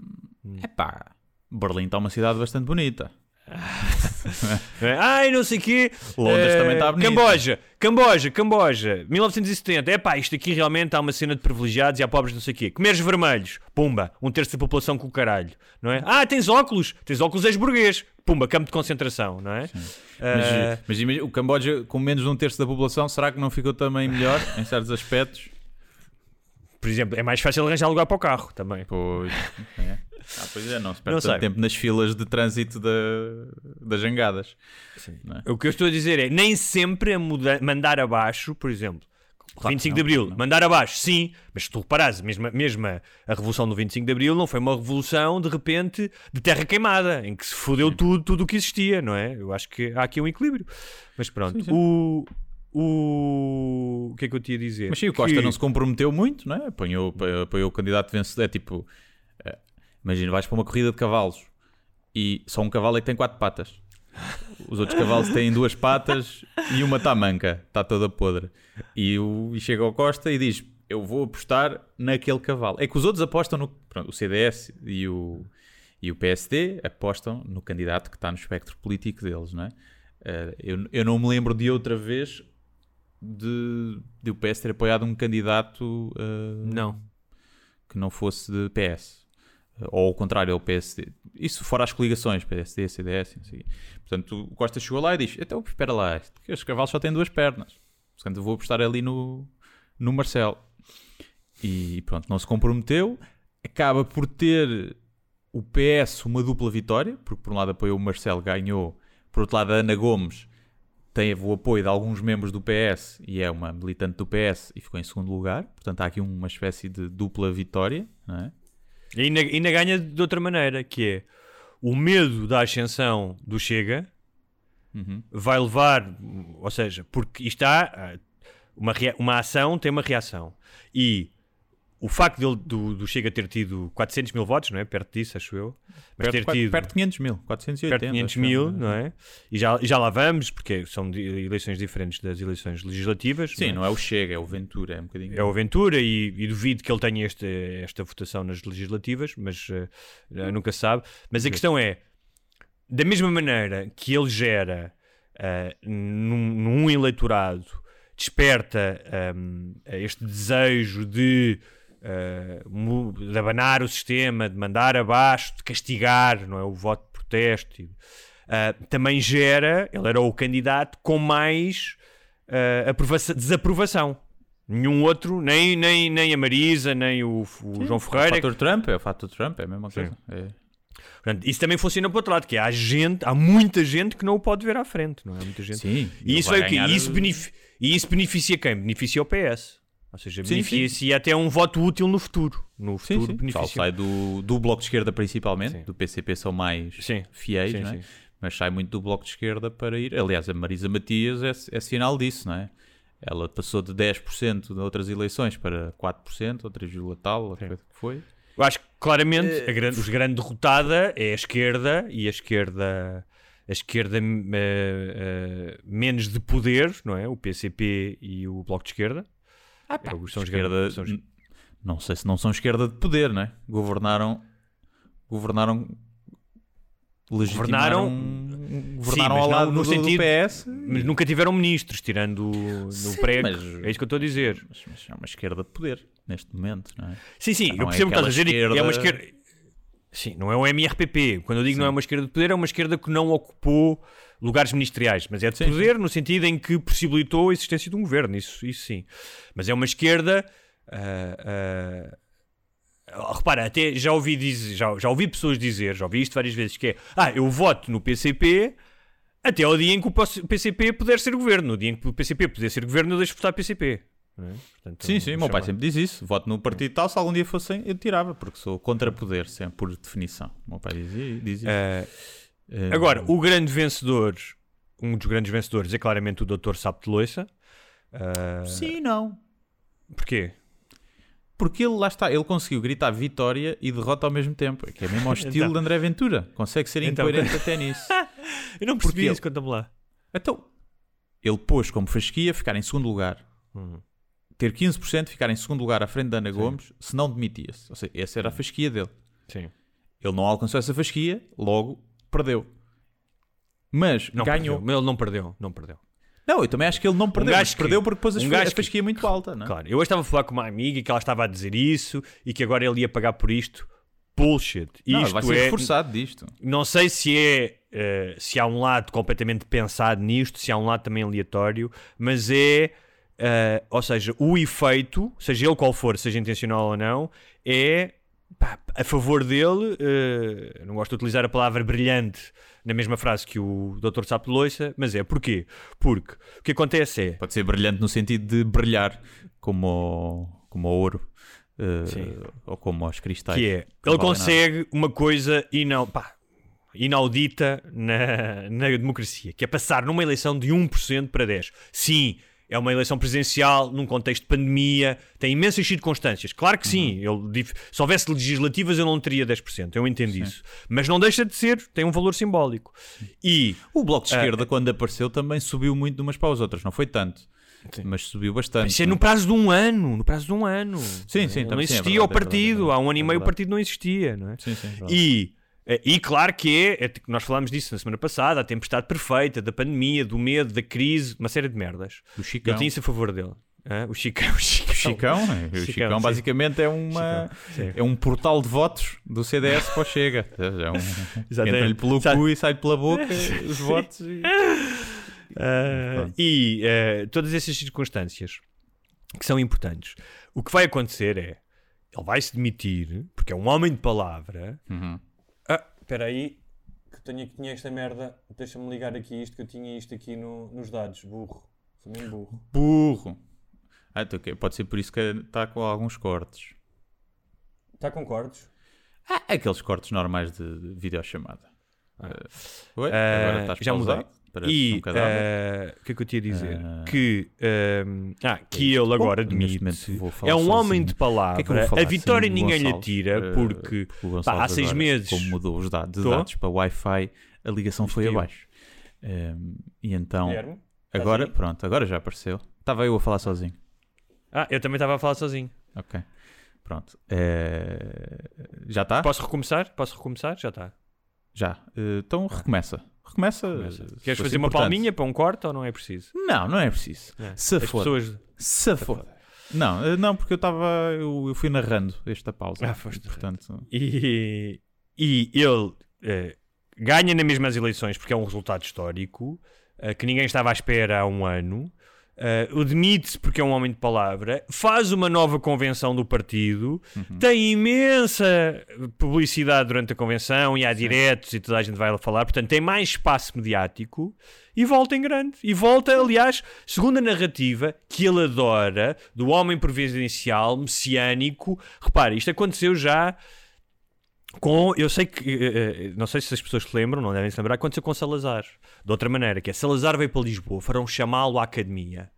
É pá, Berlim está uma cidade bastante bonita. Ai, não sei o quê. Londres uh, também está bonito. Camboja, Camboja, Camboja, 1970. É pá, isto aqui realmente há uma cena de privilegiados e há pobres não sei o quê. Comeres vermelhos, pumba, um terço da população com o caralho, não é? Ah, tens óculos, tens óculos és burguês, pumba, campo de concentração, não é? Uh... Mas, mas o Camboja com menos de um terço da população, será que não ficou também melhor em certos aspectos? Por exemplo, é mais fácil arranjar lugar para o carro também. Pois, é. Ah, pois é, não se perde tanto tempo nas filas de trânsito da, das jangadas. É? O que eu estou a dizer é, nem sempre a muda, mandar abaixo, por exemplo, Claro 25 de Abril, não. mandar abaixo, sim, mas se tu reparares, mesmo, mesmo a, Revolução do 25 de Abril não foi uma revolução de repente de terra queimada, em que se fodeu tudo, tudo o que existia, não é? Eu acho que há aqui um equilíbrio. Mas pronto, sim, sim. o. O... o que é que eu tinha a dizer? Mas sim, o Costa que... não se comprometeu muito, não é? Apanhou, apoiou o candidato vencedor. É tipo, Imagina, vais para uma corrida de cavalos e só um cavalo é que tem quatro patas. Os outros cavalos têm duas patas e uma está manca, está toda podre. E, o, e chega ao Costa e diz: Eu vou apostar naquele cavalo. É que os outros apostam no. Pronto, o CDS e o, e o PSD apostam no candidato que está no espectro político deles, não é? Uh, eu, eu não me lembro de outra vez de, de o PS ter apoiado um candidato. Uh, não. Que não fosse de PS ou ao contrário, é o PSD. Isso fora as coligações, PSD, CDS, assim. Portanto, o Costa chegou lá e diz: Então, espera lá, os cavalos só têm duas pernas. Portanto, vou apostar ali no, no Marcelo. E pronto, não se comprometeu. Acaba por ter o PS uma dupla vitória, porque por um lado apoiou o Marcelo, ganhou. Por outro lado, a Ana Gomes teve o apoio de alguns membros do PS e é uma militante do PS e ficou em segundo lugar. Portanto, há aqui uma espécie de dupla vitória, não é? E ainda, ainda ganha de outra maneira, que é o medo da ascensão do Chega Uhum. vai levar, ou seja, porque isto há uma, uma ação tem uma reação e o facto dele, do, do Chega ter tido 400 mil votos, não é? Perto disso, acho eu. Mas ter Perto, tido perto de 500 mil, 480. perto de 500 acho mil, eu. não é? E já, já lá vamos, porque são eleições diferentes das eleições legislativas. Sim, não é? não é o Chega, é o Ventura, é um bocadinho. é o Ventura e, e duvido que ele tenha este, esta votação nas legislativas, mas eh, nunca sabe. Mas a questão é, da mesma maneira que ele gera eh, num, num eleitorado, desperta ehm, este desejo de, eh, mu- de abanar o sistema, de mandar abaixo, de castigar, não é? O voto de protesto. eh, também gera, ele era o candidato com mais eh, aprovaça- desaprovação. Nenhum outro, nem, nem, nem a Marisa, nem o, o João O Ferreira. fator Trump é o fator Trump, é a mesma coisa. É. Portanto, isso também funciona para o outro lado, que é, há gente, há muita gente que não o pode ver à frente, não é? Muita gente. Sim, E isso é o quê? E isso, e isso beneficia quem? Beneficia o PS. Ou seja, Sim, beneficia até um voto útil no futuro. No Sim, futuro sim. O pessoal beneficia. sai do, do Bloco de Esquerda principalmente, Sim. do PCP são mais Sim. fiéis, Sim, não é? sim. mas sai muito do Bloco de Esquerda para ir. Aliás, a Marisa Matias é, é sinal disso, não é? Ela passou de 10% de outras eleições para 4%, ou 3, tal, a coisa que foi. Eu acho que claramente Eh, a grande, os grande derrotada é a esquerda e a esquerda a esquerda eh, eh, menos de poder, não é? O PCP e o Bloco de Esquerda. Ah, pá, são esquerda, são não sei se não são esquerda de poder, não é? Governaram, governaram, legitimaram, governaram mas ao não lado no do, sentido- do PS. Mas nunca tiveram ministros, tirando no Sim, prego. mas- É isso que eu estou a dizer. Mas, mas é uma esquerda de poder neste momento, não é? Sim, sim, eu é percebo o que estás a dizer. e É uma esquerda- esquerda. Sim, não é o MRPP. Quando eu digo não é uma esquerda de poder, é uma esquerda que não ocupou lugares ministeriais, mas é de Sim, poder no sentido em que possibilitou a existência de um governo, isso, isso sim. Mas é uma esquerda. ah, ah, repara, até já ouvi, dizer, já, já ouvi pessoas dizer, já ouvi isto várias vezes, que é ah, eu voto no PCP até ao dia em que o PCP puder ser governo. No dia em que o PCP puder ser governo, eu deixo de votar PCP. é? Portanto, Sim, sim, o meu pai sempre diz isso. Voto no partido tal, se algum dia fossem, eu tirava, porque sou contra poder, sempre, por definição. O meu pai dizia, diz isso. Agora, o grande vencedor, um dos grandes vencedores é claramente o Dr. Sapo de Loiça. Ah, Sim, não. Porquê? Porque ele, lá está, ele conseguiu gritar vitória e derrota ao mesmo tempo. Que é mesmo ao estilo Então. de André Ventura. Consegue ser Então. incoerente até nisso. Eu não percebi Porque isso, conta-me lá. Então, ele pôs como fasquia ficar em segundo lugar. Hum. Ter 15%, ficar em segundo lugar à frente da Ana Gomes, se não demitia-se. Ou seja, essa era a fasquia dele. Sim. Ele não alcançou essa fasquia, logo perdeu. Mas Não ganhou. perdeu. Ele não perdeu, não perdeu. Não, eu também acho que ele não perdeu. gajo mas que- perdeu porque a um gajo a fasquia muito alta, não é? Claro, eu hoje estava a falar com uma amiga que ela estava a dizer isso e que agora ele ia pagar por isto. Bullshit. Não, Isto vai ser é. reforçado disto. Não sei se é. eh, se há um lado completamente pensado nisto, se há um lado também aleatório, mas é. eh, ou seja, o efeito, seja ele qual for, seja intencional ou não, é pá, a favor dele. eh, não gosto de utilizar a palavra brilhante na mesma frase que o Dr. Sapo de Loiça, mas é porquê? Porque o que acontece é. Pode ser brilhante no sentido de brilhar, como como ouro. Sim. ou como aos cristais. Que é, que ele valem consegue uma coisa pá, inaudita na, na democracia, que é passar numa eleição de 1% para 10%. Sim, é uma eleição presidencial, num contexto de pandemia, tem imensas circunstâncias. Claro que sim, ele, dif- se houvesse legislativas eu não teria 10%, eu entendo isso. Mas não deixa de ser, tem um valor simbólico. E. O Bloco de Ah, Esquerda, quando apareceu, também subiu muito de umas para as outras. Não foi tanto, mas subiu bastante. isso é no prazo de um ano, no prazo de um ano. Sim, sim, não também sim, é existia verdade, o é verdade, partido, é verdade. há um ano e É meio o partido não existia, não é? Sim, sim, verdade. E, e claro que é, é que nós falámos disso na semana passada, a tempestade perfeita, da pandemia, do medo, da crise, uma série de merdas. O Chicão. Eu tinha isso a favor dele. Hã? o Chicão, o Chicão. Chicão, é, o Chicão, Chicão, basicamente é uma Sim. é um portal de votos do CDS para o Chega. É um, Exatamente. Entra-lhe pelo Sabe- cu e sai pela boca os votos. E... Ah, Pronto. e eh, todas essas circunstâncias que são importantes. O que vai acontecer é ele vai se demitir, porque é um homem de palavra. Uhum. Espera aí, que tenho aqui tinha esta merda. Deixa-me ligar aqui isto, que eu tinha isto aqui no- nos dados. Burro. Sou mesmo burro. Burro. Ah, então, ok, Pode ser por isso que está com alguns cortes. Está com cortes? Ah, aqueles cortes normais de, de videochamada. Ah. Oi? Ah, Agora estás já pausado? mudei. Parece E um eh, o que é que eu tinha a dizer? Ah. que, ah, que isto. ele agora admite momento vou falar é um homem de O que é que eu palavra. vou falar a vitória sem o ninguém lhe Gonçalves? tira Eh, porque o pá, há seis agora, meses. Como mudou os dados, dados para Wi-Fi, a ligação foi abaixo. Ehm, e então, Guilherme? agora, aí? pronto, agora já apareceu. Estava eu a falar sozinho. Ah, eu também estava a falar sozinho. Ok. Pronto. Eh, já está? Posso recomeçar? Posso recomeçar? Já está. Já. Então recomeça. Recomeça. Começa. se Queres fazer uma importante. palminha para um corte ou não é preciso? Não, não é preciso. É. Se As for. pessoas. Se for. Não, eh, não, porque eu estava. Eu, eu fui narrando esta pausa. Ah, foste Portanto, E, e ele eh, ganha nas mesmas eleições porque é um resultado histórico eh, que ninguém estava à espera há um ano. Eh, Demite-se porque é um homem de palavra, faz uma nova convenção do partido, Uhum. tem imensa publicidade durante a convenção e há diretos e toda a gente vai lá falar, portanto tem mais espaço mediático e volta em grande. E volta, aliás, segundo a narrativa que ele adora, do homem providencial, messiânico. Repare, isto aconteceu já com, eu sei que, eh, eh, não sei se as pessoas se lembram, não devem se lembrar, aconteceu com Salazar. De outra maneira, que é Salazar veio para Lisboa, foram chamá-lo à academia.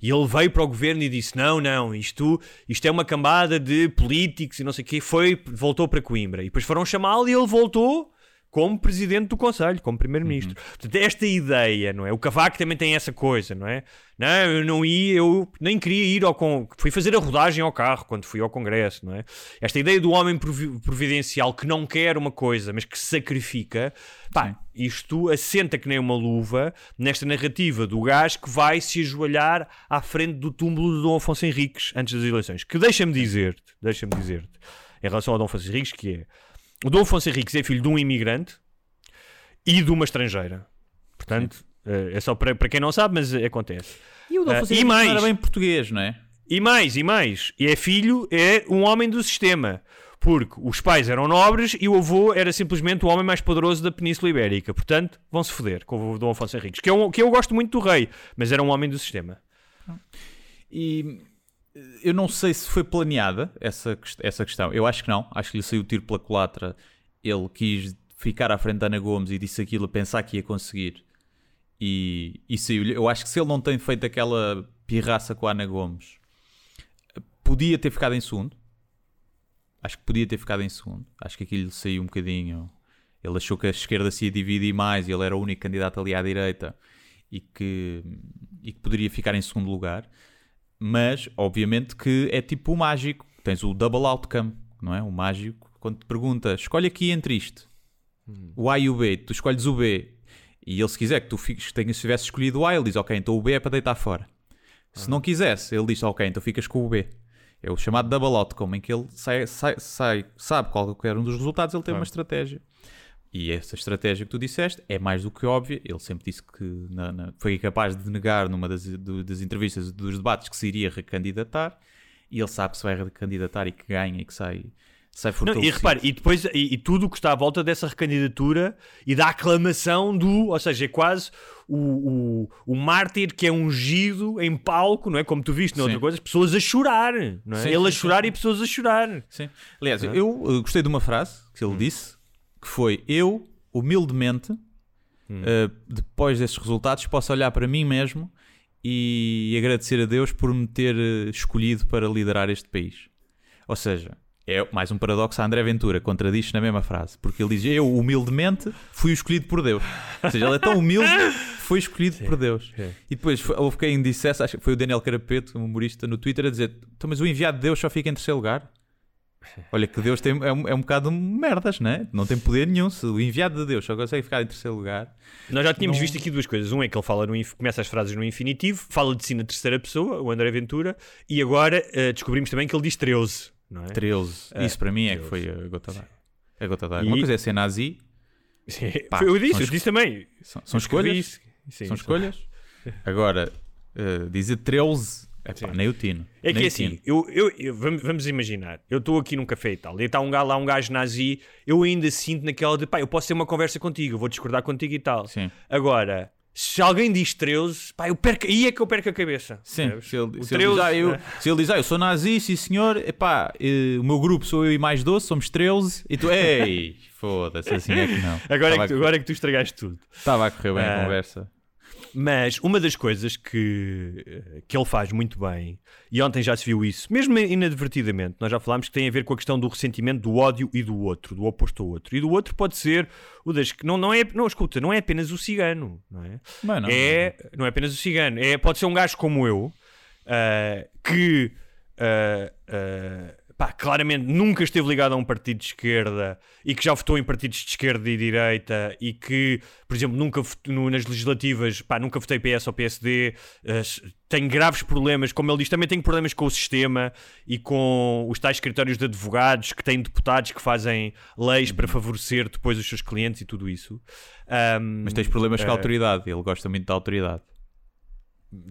E ele veio para o governo e disse: Não, não, isto, isto é uma cambada de políticos e não sei o quê. Foi, voltou para Coimbra. E depois foram chamá-lo e ele voltou como presidente do Conselho, como primeiro-ministro. Portanto, esta ideia, não é? O Cavaco também tem essa coisa, não é? Não, eu não ia, eu nem queria ir ao con... fui fazer a rodagem ao carro quando fui ao congresso, não é? Esta ideia do homem provi- providencial que não quer uma coisa, mas que se sacrifica, pá, isto assenta que nem uma luva nesta narrativa do gajo que vai se ajoelhar à frente do túmulo de Dom Afonso Henriques antes das eleições. Que deixa-me dizer-te, deixa-me dizer-te, em relação ao Dom Afonso Henriques, que é o Dom Afonso Henriques é filho de um imigrante e de uma estrangeira. Portanto, eh, é só para, para quem não sabe, mas eh, acontece. E o Ah, Adolfo e Henriques não mais? era bem português, não é? E mais, e mais. E é filho, é um homem do sistema. Porque os pais eram nobres e o avô era simplesmente o homem mais poderoso da Península Ibérica. Portanto, vão-se foder com o Dom Afonso Henriques. Que, é um, que eu gosto muito do rei, mas era um homem do sistema. E eu não sei se foi planeada essa, essa questão. Eu acho que não. Acho que lhe saiu o tiro pela culatra. Ele quis ficar à frente da Ana Gomes e disse aquilo a pensar que ia conseguir. E, e saiu-lhe. Eu acho que se ele não tem feito aquela pirraça com a Ana Gomes, podia ter ficado em segundo. Acho que podia ter ficado em segundo. Acho que aquilo lhe saiu um bocadinho. Ele achou que a esquerda se ia dividir mais e ele era o único candidato ali à direita e que, e que poderia ficar em segundo lugar. Mas, obviamente, que é tipo o mágico. Tens o double outcome, não é? O mágico, quando te pergunta, escolhe aqui entre isto, o A e o B, tu escolhes o B. E ele, se quiser que tu fiques, tenhas, se tivesse escolhido o A, ele diz, ok, então o B é para deitar fora. Se não quisesse, ele diz, ok, então ficas com o B. É o chamado double outcome, em que ele sai, sai, sai- sabe qualquer um dos resultados, ele tem uma estratégia. E essa estratégia que tu disseste é mais do que óbvia. Ele sempre disse que na- na- foi capaz de negar numa das, do- das entrevistas dos debates que se iria recandidatar. E ele sabe que se vai recandidatar e que ganha e que sai, sai Não, fortalecido. e repare, e depois e, e tudo o que está à volta dessa recandidatura e da aclamação do, ou seja, é quase o, o, o mártir que é ungido em palco, não é? Como tu viste noutra Sim. coisa, as pessoas a chorar, não é? Sim, Ele a sim, chorar e pessoas a chorar. Sim. Aliás, eu uh, gostei de uma frase que ele disse, que foi, eu, humildemente, uh, depois desses resultados, posso olhar para mim mesmo e agradecer a Deus por me ter uh, escolhido para liderar este país. Ou seja, é mais um paradoxo a André Ventura, contradiz na mesma frase, porque ele diz, eu, humildemente, fui escolhido por Deus. Ou seja, ele é tão humilde, foi escolhido por Deus. E depois foi- houve quem dissesse, acho que foi o Daniel Carapeto, um humorista no Twitter, a dizer, "Então, mas o enviado de Deus só fica em terceiro lugar? Olha que Deus tem, é, um, é um bocado merdas, né? Não tem poder nenhum. Se o enviado de Deus só consegue ficar em terceiro lugar. Nós já tínhamos Não- visto aqui duas coisas. Um é que ele fala no, começa as frases no infinitivo, fala de si na terceira pessoa, o André Ventura, e agora eh, descobrimos também que ele diz 13, não é? 13. É, Isso para mim é que 13. foi a gota d'água. A gota d'água. E- Uma coisa é ser nazi, Pá, foi- eu disse, eu disse também. são, são escolhas. Sim, São escolhas. Agora, uh, dizer 13, é pá, Sim. nem o tino. É que é assim, eu, eu, eu- vamos, vamos imaginar, eu estou aqui num café e tal, e está um gajo lá, um gajo nazi, eu ainda sinto naquela de pá, eu posso ter uma conversa contigo, eu vou discordar contigo e tal. Sim. Agora, se alguém diz 13, pá, eu perco, aí é que eu perco a cabeça. Sim, se ele, O se ele 13, diz, ah, eu, é. se ele diz, ah, eu sou nazi, sim senhor, epá, eh, o meu grupo sou eu e mais 12, somos 13, e tu, ei, foda-se, assim é que não. Agora, é que tu, agora é que tu estragaste tudo. estava a correr bem Ah. a conversa. Mas uma das coisas que, eh, que ele faz muito bem, e ontem já se viu isso, mesmo inadvertidamente, nós já falámos que tem a ver com a questão do ressentimento, do ódio e do outro, do oposto ao outro. E do outro pode ser o das. Não, não é. Não, escuta, não é apenas o cigano, não é? Mano, é, não é apenas o cigano, é, pode ser um gajo como eu ah, que ah, ah, pá, claramente nunca esteve ligado a um partido de esquerda e que já votou em partidos de esquerda e direita e que, por exemplo, nunca no- nas legislativas pá, nunca votei PS ou PSD, ah, s- tem graves problemas, como ele diz, também tem problemas com o sistema e com os tais escritórios de advogados que têm deputados que fazem leis para favorecer depois os seus clientes e tudo isso. Ahm, Mas tens problemas com a autoridade, ele gosta muito da autoridade.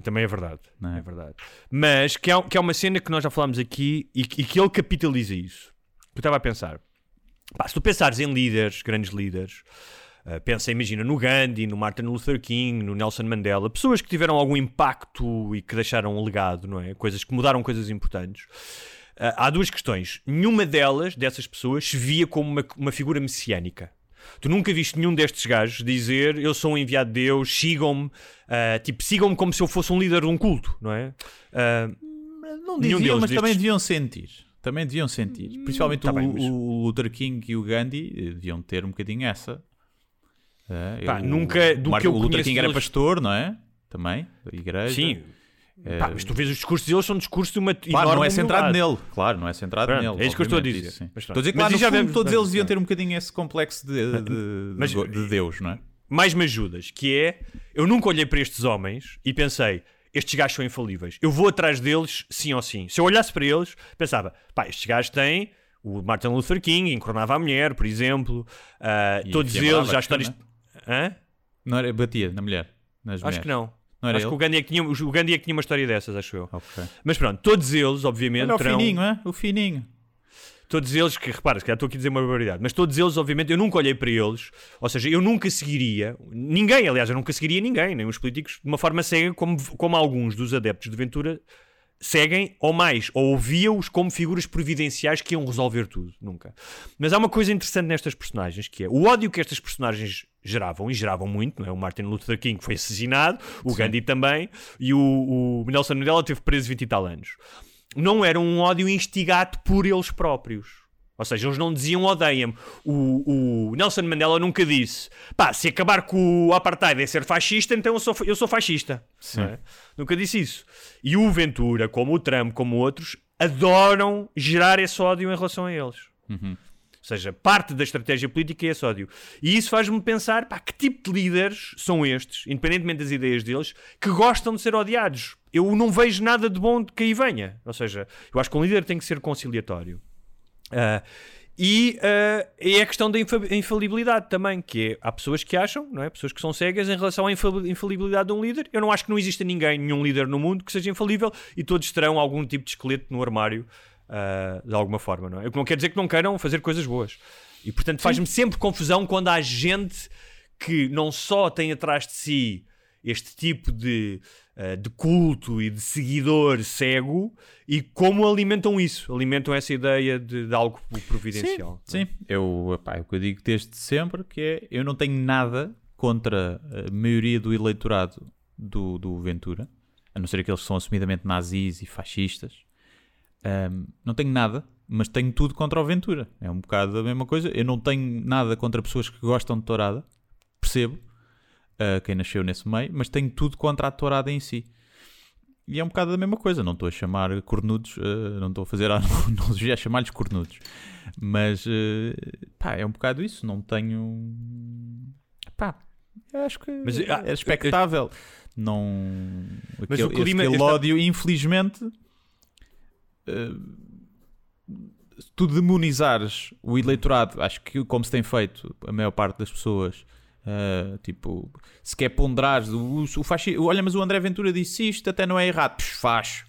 Também é verdade. Não é? é verdade. Mas que é, que uma cena que nós já falámos aqui e, que- e que ele capitaliza isso. Eu estava a pensar. pá, se tu pensares em líderes, grandes líderes, ah, pensa, imagina, no Gandhi, no Martin Luther King, no Nelson Mandela, pessoas que tiveram algum impacto e que deixaram um legado, não é? Coisas que mudaram coisas importantes. Ah, há duas questões. Nenhuma delas, dessas pessoas, se via como uma, uma figura messiânica. Tu nunca viste nenhum destes gajos dizer eu sou um enviado de Deus, sigam-me, ah, tipo, sigam-me como se eu fosse um líder de um culto, não é? Ah, Não diziam, mas também destes- deviam sentir. Também deviam sentir. Principalmente tá o, bem, mas- o Luther King e o Gandhi eh, deviam ter um bocadinho essa. Pá, eu- nunca- do que eu O Luther King era pastor, não é? Também, da igreja. sim. É, Pá, mas tu vês os discursos deles, são discursos de uma Claro, não é centrado humildade. nele. Claro, não é centrado Pronto, nele. é isso que eu estou a dizer. isso. Mas Estou a dizer que Mas lá já fundo vemos- todos eles deviam ter um bocadinho esse complexo de, de, Mas- de- de Deus, não é? mais me ajudas, que é eu nunca olhei para estes homens e pensei, estes gajos são infalíveis. Eu vou atrás deles, sim ou sim. Se eu olhasse para eles, pensava, pá, estes gajos têm o Martin Luther King, encornava a mulher, por exemplo, E todos eles, já que histórias. Hã? Não era, batia na mulher. Acho mulheres. que não. Não era acho ele? que o Gandhi, é que tinha, o Gandhi é que tinha uma história dessas, acho eu. Ok. Mas pronto, todos eles, obviamente, Olha o terão- fininho, é? O fininho. todos eles, que repara, se calhar estou aqui a dizer uma barbaridade, mas todos eles, obviamente, eu nunca olhei para eles, ou seja, eu nunca seguiria ninguém, aliás, eu nunca seguiria ninguém, nem os políticos, de uma forma cega, como, como alguns dos adeptos de Ventura seguem, ou mais, ou ouviam-os como figuras providenciais que iam resolver tudo, nunca. Mas há uma coisa interessante nestas personagens, que é o ódio que estas personagens geravam, e geravam muito, não é? O Martin Luther King foi assassinado, o Gandhi também, e o, o Nelson Mandela teve preso 20 e tal anos não era um ódio instigado por eles próprios. Ou seja, eles não diziam odeiem-me. O, o Nelson Mandela nunca disse pá, se acabar com o apartheid é ser fascista, então eu sou, eu sou fascista. É? Nunca disse isso. E o Ventura, como o Trump, como outros, adoram gerar esse ódio em relação a eles. Ou seja, parte da estratégia política é esse ódio. E isso faz-me pensar, pá, que tipo de líderes são estes, independentemente das ideias deles, que gostam de ser odiados? Eu não vejo nada de bom de que aí venha. Ou seja, eu acho que um líder tem que ser conciliatório. Ah, e ah, é a questão da infa- infalibilidade também, que é, há pessoas que acham, não é? pessoas que são cegas em relação à infa- infalibilidade de um líder. Eu não acho que não exista ninguém, nenhum líder no mundo que seja infalível e todos terão algum tipo de esqueleto no armário ah, de alguma forma. Não é? O que não quer dizer que não queiram fazer coisas boas. E portanto faz-me sempre confusão quando há gente que não só tem atrás de si este tipo de, ah, de culto e de seguidor cego e como alimentam isso, alimentam essa ideia de, de algo providencial. Sim, eu, epá, é o que eu digo desde sempre, que é, eu não tenho nada contra a maioria do eleitorado do, do Ventura, a não ser aqueles que são assumidamente nazis e fascistas. Ahm, não tenho nada, mas tenho tudo contra o Ventura. É um bocado a mesma coisa. Eu não tenho nada contra pessoas que gostam de tourada, percebo ah, quem nasceu nesse meio, mas tenho tudo contra a tourada em si. E é um bocado a mesma coisa, não estou a chamar cornudos, ah, não estou a fazer analogia a chamar-lhes cornudos, mas eh, pá, é um bocado isso, não tenho pá, eu acho que Mas, ah, é expectável. Não Mas aquele, o clima- aquele esta- ódio, infelizmente, eh, se tu demonizares o eleitorado, acho que como se tem feito a maior parte das pessoas, eh, tipo, se quer ponderares o, o fasci- olha, mas o André Ventura disse isto, até não é errado, Psh, faz.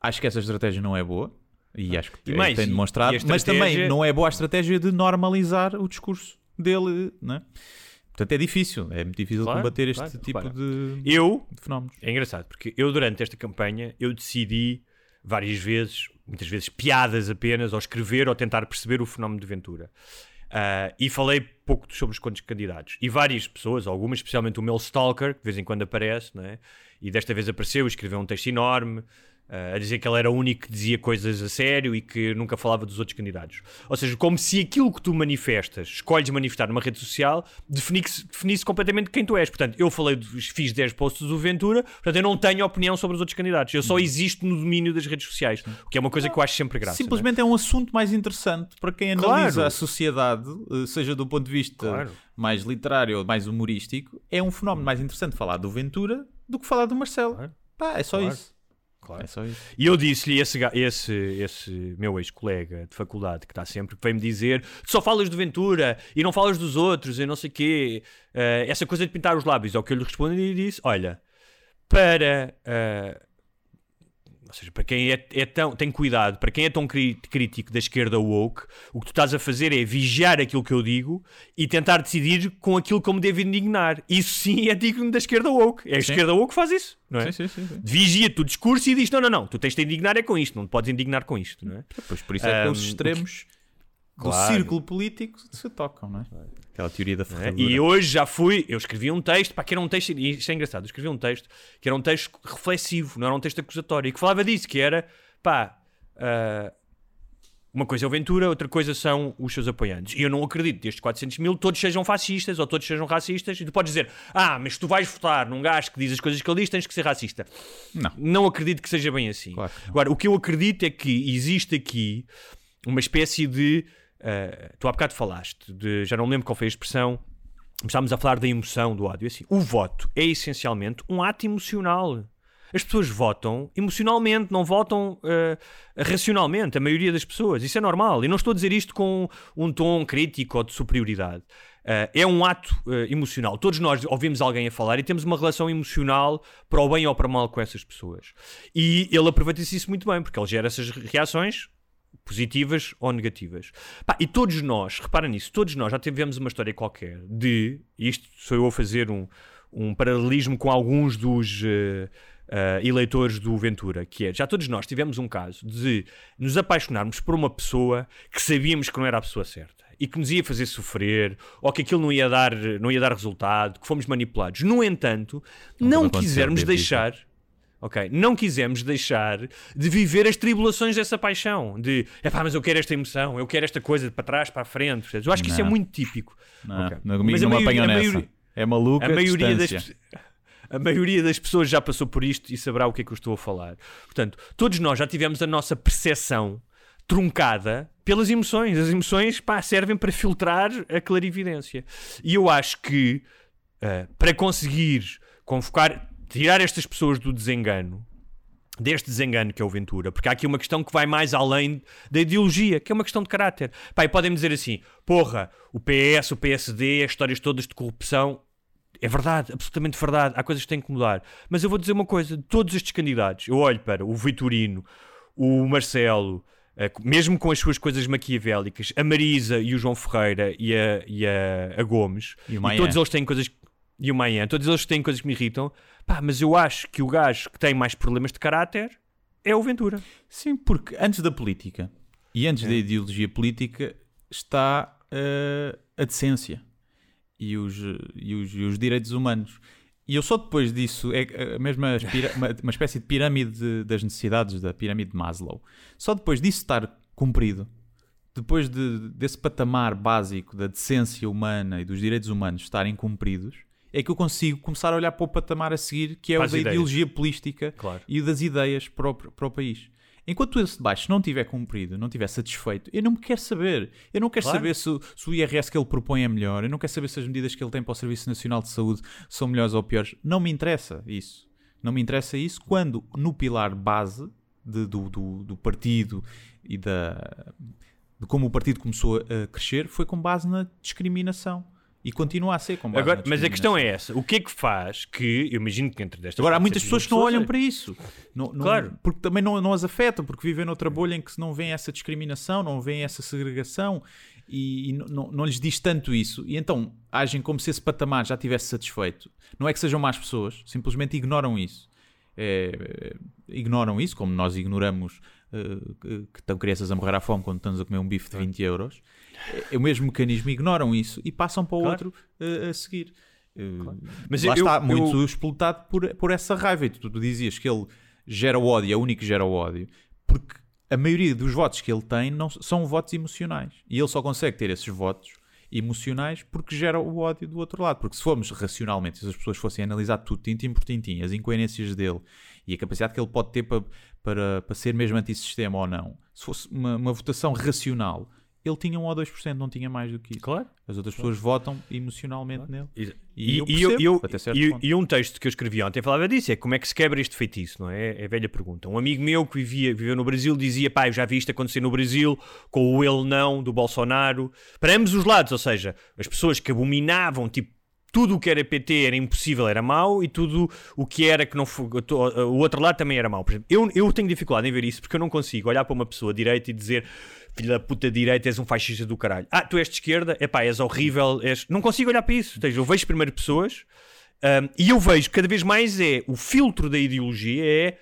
Acho que essa estratégia não é boa. E acho que E mais, tem demonstrado, e a mas também estratégia- não é boa a estratégia de normalizar o discurso dele, né? Portanto, é difícil. É muito difícil Claro, combater este claro, tipo claro. de, Eu, de fenómenos. é engraçado, porque eu durante esta campanha, eu decidi várias vezes, muitas vezes piadas apenas, ou escrever ou tentar perceber o fenómeno de Ventura. Ah, e falei pouco sobre os contos candidatos. E várias pessoas, algumas, especialmente o meu stalker, que de vez em quando aparece, é? e desta vez apareceu, escreveu um texto enorme, a dizer que ele era o único que dizia coisas a sério e que nunca falava dos outros candidatos. Ou seja, como se aquilo que tu manifestas, escolhes manifestar numa rede social, definisse, definisse completamente quem tu és. Portanto, eu falei, fiz 10 posts do Ventura, portanto, eu não tenho opinião sobre os outros candidatos. Eu só existo no domínio das redes sociais, o que é uma coisa que eu acho sempre graça. não é? Simplesmente é um assunto mais interessante para quem Claro. analisa a sociedade, eh, seja do ponto de vista Claro. mais literário ou mais humorístico. É um fenómeno mais interessante falar do Ventura do que falar do Marcelo. Claro. Pá, é só Claro. isso. Claro. É só isso. E eu disse-lhe, esse, esse, esse meu ex-colega de faculdade, que está sempre, que veio-me dizer: "Tu só falas do Ventura e não falas dos outros e não sei o quê, eh, essa coisa de pintar os lábios. Ao que eu lhe respondi e disse: Olha, para. eh, ou seja, para quem é, é tão, tem cuidado, para quem é tão cri- crítico da esquerda woke, o que tu estás a fazer é vigiar aquilo que eu digo e tentar decidir com aquilo que eu me devo indignar. Isso sim é digno da esquerda woke. É a Sim. esquerda woke que faz isso, não é? Sim, sim, sim. sim. vigia-te o discurso e diz: não, não, não, tu tens de te indignar é com isto, não te podes indignar com isto, não é? Pois por isso é que Ahm, os extremos do Claro. círculo político se tocam, não é? Aquela teoria da Não é? ferradura. E hoje já fui, eu escrevi um texto, pá, que era um texto, e isto é engraçado, eu escrevi um texto que era um texto reflexivo, não era um texto acusatório, e que falava disso, que era, pá, ah, uma coisa é o Ventura, outra coisa são os seus apoiantes. E eu não acredito que destes 400 mil todos sejam fascistas ou todos sejam racistas. E tu podes dizer, ah, mas tu vais votar num gajo que diz as coisas que ele diz, tens que ser racista. Não. Não acredito que seja bem assim. Claro que. Agora, o que eu acredito é que existe aqui uma espécie de. Ah, tu há bocado falaste, de, já não me lembro qual foi a expressão, Estávamos a falar da emoção do ódio. É Assim, o voto é essencialmente um ato emocional. As pessoas votam emocionalmente, não votam eh, racionalmente. A maioria das pessoas. Isso é normal. E não estou a dizer isto com um tom crítico ou de superioridade. Eh, é um ato eh, emocional. Todos nós ouvimos alguém a falar e temos uma relação emocional para o bem ou para o mal com essas pessoas. E ele aproveita-se isso muito bem, porque ele gera essas reações positivas ou negativas. Pá, e todos nós, repara nisso, todos nós já tivemos uma história qualquer de, isto sou eu a fazer um, um paralelismo com alguns dos eh, eh, eleitores do Ventura, que é, já todos nós tivemos um caso de nos apaixonarmos por uma pessoa que sabíamos que não era a pessoa certa e que nos ia fazer sofrer, ou que aquilo não ia dar, não ia dar resultado, que fomos manipulados. No entanto, não aconteceu, quisermos dizer. Ok? Não quisemos deixar de viver as tribulações dessa paixão. De, é pá, mas eu quero esta emoção, eu quero esta coisa de para trás, para a frente. percebes? Eu acho que isso é Não. muito típico. Não, Ok. não, Mas a não me apanham a nessa. maioria- é maluca A maioria, das, distância. a maioria das pessoas já passou por isto e saberá o que é que eu estou a falar. Portanto, todos nós já tivemos a nossa percepção truncada pelas emoções. As emoções pá, servem para filtrar a clarividência. E eu acho que ah, para conseguir convocar, tirar estas pessoas do desengano, deste desengano que é o Ventura, porque há aqui uma questão que vai mais além da ideologia, que é uma questão de caráter. Pá, e podem dizer assim: porra, o PS, o PSD, as histórias todas de corrupção. É verdade, absolutamente verdade. Há coisas que têm que mudar. Mas eu vou dizer uma coisa: de todos estes candidatos, eu olho para o Vitorino, o Marcelo, eh, mesmo com as suas coisas maquiavélicas, a Marisa e o João Ferreira e a, e a, a Gomes, E e todos eles têm coisas. E o Maia, todos eles têm coisas que me irritam. Pá, mas eu acho que o gajo que tem mais problemas de caráter é o Ventura. Sim, porque antes da política e antes É. da ideologia política está eh, a decência e os, e, os, e os direitos humanos. E eu só depois disso, é a mesma espira- uma, uma espécie de pirâmide de- das necessidades, da pirâmide de Maslow. Só depois disso estar cumprido, depois de- desse patamar básico da decência humana e dos direitos humanos estarem cumpridos, é que eu consigo começar a olhar para o patamar a seguir, que é o da ideias. ideologia política Claro. e o das ideias para o, para o país. Enquanto esse de baixo não tiver cumprido, não tiver satisfeito, eu não me quero saber. Eu não quero Claro. saber se, o- se o IRS que ele propõe é melhor. Eu não quero saber se as medidas que ele tem para o Serviço Nacional de Saúde são melhores ou piores. Não me interessa isso. Não me interessa isso quando no pilar base de- do, do, do partido e da, de como o partido começou a crescer foi com base na discriminação. E continua a ser com base Agora, mas a questão é essa: o que é que faz que, eu imagino que entre destas. Agora, há muitas 400 pessoas que não olham para isso. Não- não- Claro. Porque também não, não as afetam, porque vivem noutra bolha em que não vêem essa discriminação, não vêem essa segregação. e, e não, não lhes diz tanto isso, e então agem como se esse patamar já tivesse satisfeito. Não é que sejam más pessoas, simplesmente ignoram isso. É, é, ignoram isso, como nós ignoramos uh, que estão crianças a morrer à fome quando estamos a comer um bife de 20 euros. É, é o mesmo mecanismo, ignoram isso e passam para o Claro. outro uh, a seguir. Uh, Claro. Mas lá eu- está, eu- muito explotado por, por essa raiva. E tu, tu dizias que ele gera o ódio, é o único que gera o ódio, porque a maioria dos votos que ele tem não, são votos emocionais. E ele só consegue ter esses votos emocionais porque gera o ódio do outro lado. Porque se formos racionalmente, se as pessoas fossem analisar tudo tintim por tintim, as incoerências dele e a capacidade que ele pode ter para, para, para ser mesmo antissistema ou não, se fosse uma, uma votação racional, ele tinha 1 ou 2%, não tinha mais do que isso. Claro. As outras pessoas votam emocionalmente nele. E, E eu e, eu- percebo, eu- e- ponto. e um texto que eu escrevi ontem falava disso: é como é que se quebra este feitiço, não é? É a velha pergunta. Um amigo meu que vivia, viveu no Brasil dizia: pá, eu já vi isto acontecer no Brasil com o ele não do Bolsonaro, para ambos os lados, ou seja, as pessoas que abominavam, tipo. Tudo o que era PT era impossível, era mau, e tudo o que era que não foi. O outro lado também era mau. Por exemplo, eu, eu tenho dificuldade em ver isso porque eu não consigo olhar para uma pessoa direita e dizer filho da puta direita, és um fascista do caralho. Ah, tu és de esquerda, epá, és horrível, és... Não consigo olhar para isso. Eu vejo primeiro pessoas um, e eu vejo cada vez mais é o filtro da ideologia é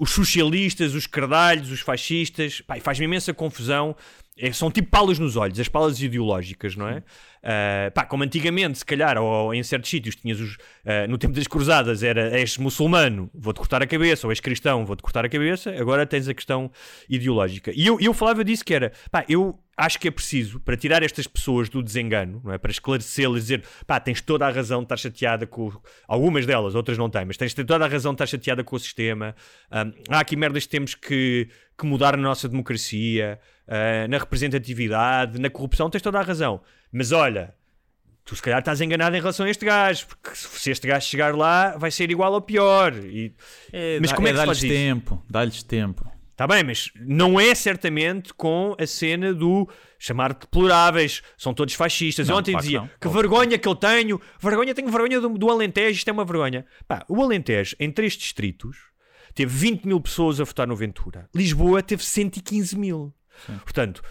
os socialistas, os cardalhos, os fascistas, pá, faz-me imensa confusão. É, são tipo palas nos olhos, as palas ideológicas, não é? Ah, pá, como antigamente, se calhar, ou, ou em certos sítios, tinhas os. ah, no tempo das cruzadas, era és muçulmano, vou-te cortar a cabeça, ou és cristão, vou-te cortar a cabeça, agora tens a questão ideológica. E eu, eu falava disso que era, pá, eu acho que é preciso, para tirar estas pessoas do desengano, não é? Para esclarecê-las, dizer, pá, tens toda a razão de estar chateada com. Algumas delas, outras não têm, mas tens toda a razão de estar chateada com o sistema. Ahm, há aqui merdas que temos que, que mudar na nossa democracia, ah, na representatividade, na corrupção, tens toda a razão. Mas olha. Tu se calhar estás enganado em relação a este gajo, porque se este gajo chegar lá vai ser igual ou pior. E... mas como é que se dá-lhes tempo, dá-lhes tempo. Está bem, mas não é certamente com a cena do chamar de deploráveis, são todos fascistas. Não, Eu ontem claro que dizia que Óbvio. vergonha que eu tenho, vergonha, tenho vergonha do, do Alentejo, isto é uma vergonha. Pá, o Alentejo, em três distritos, teve 20 mil pessoas a votar no Ventura. Lisboa teve 115 mil. Portanto,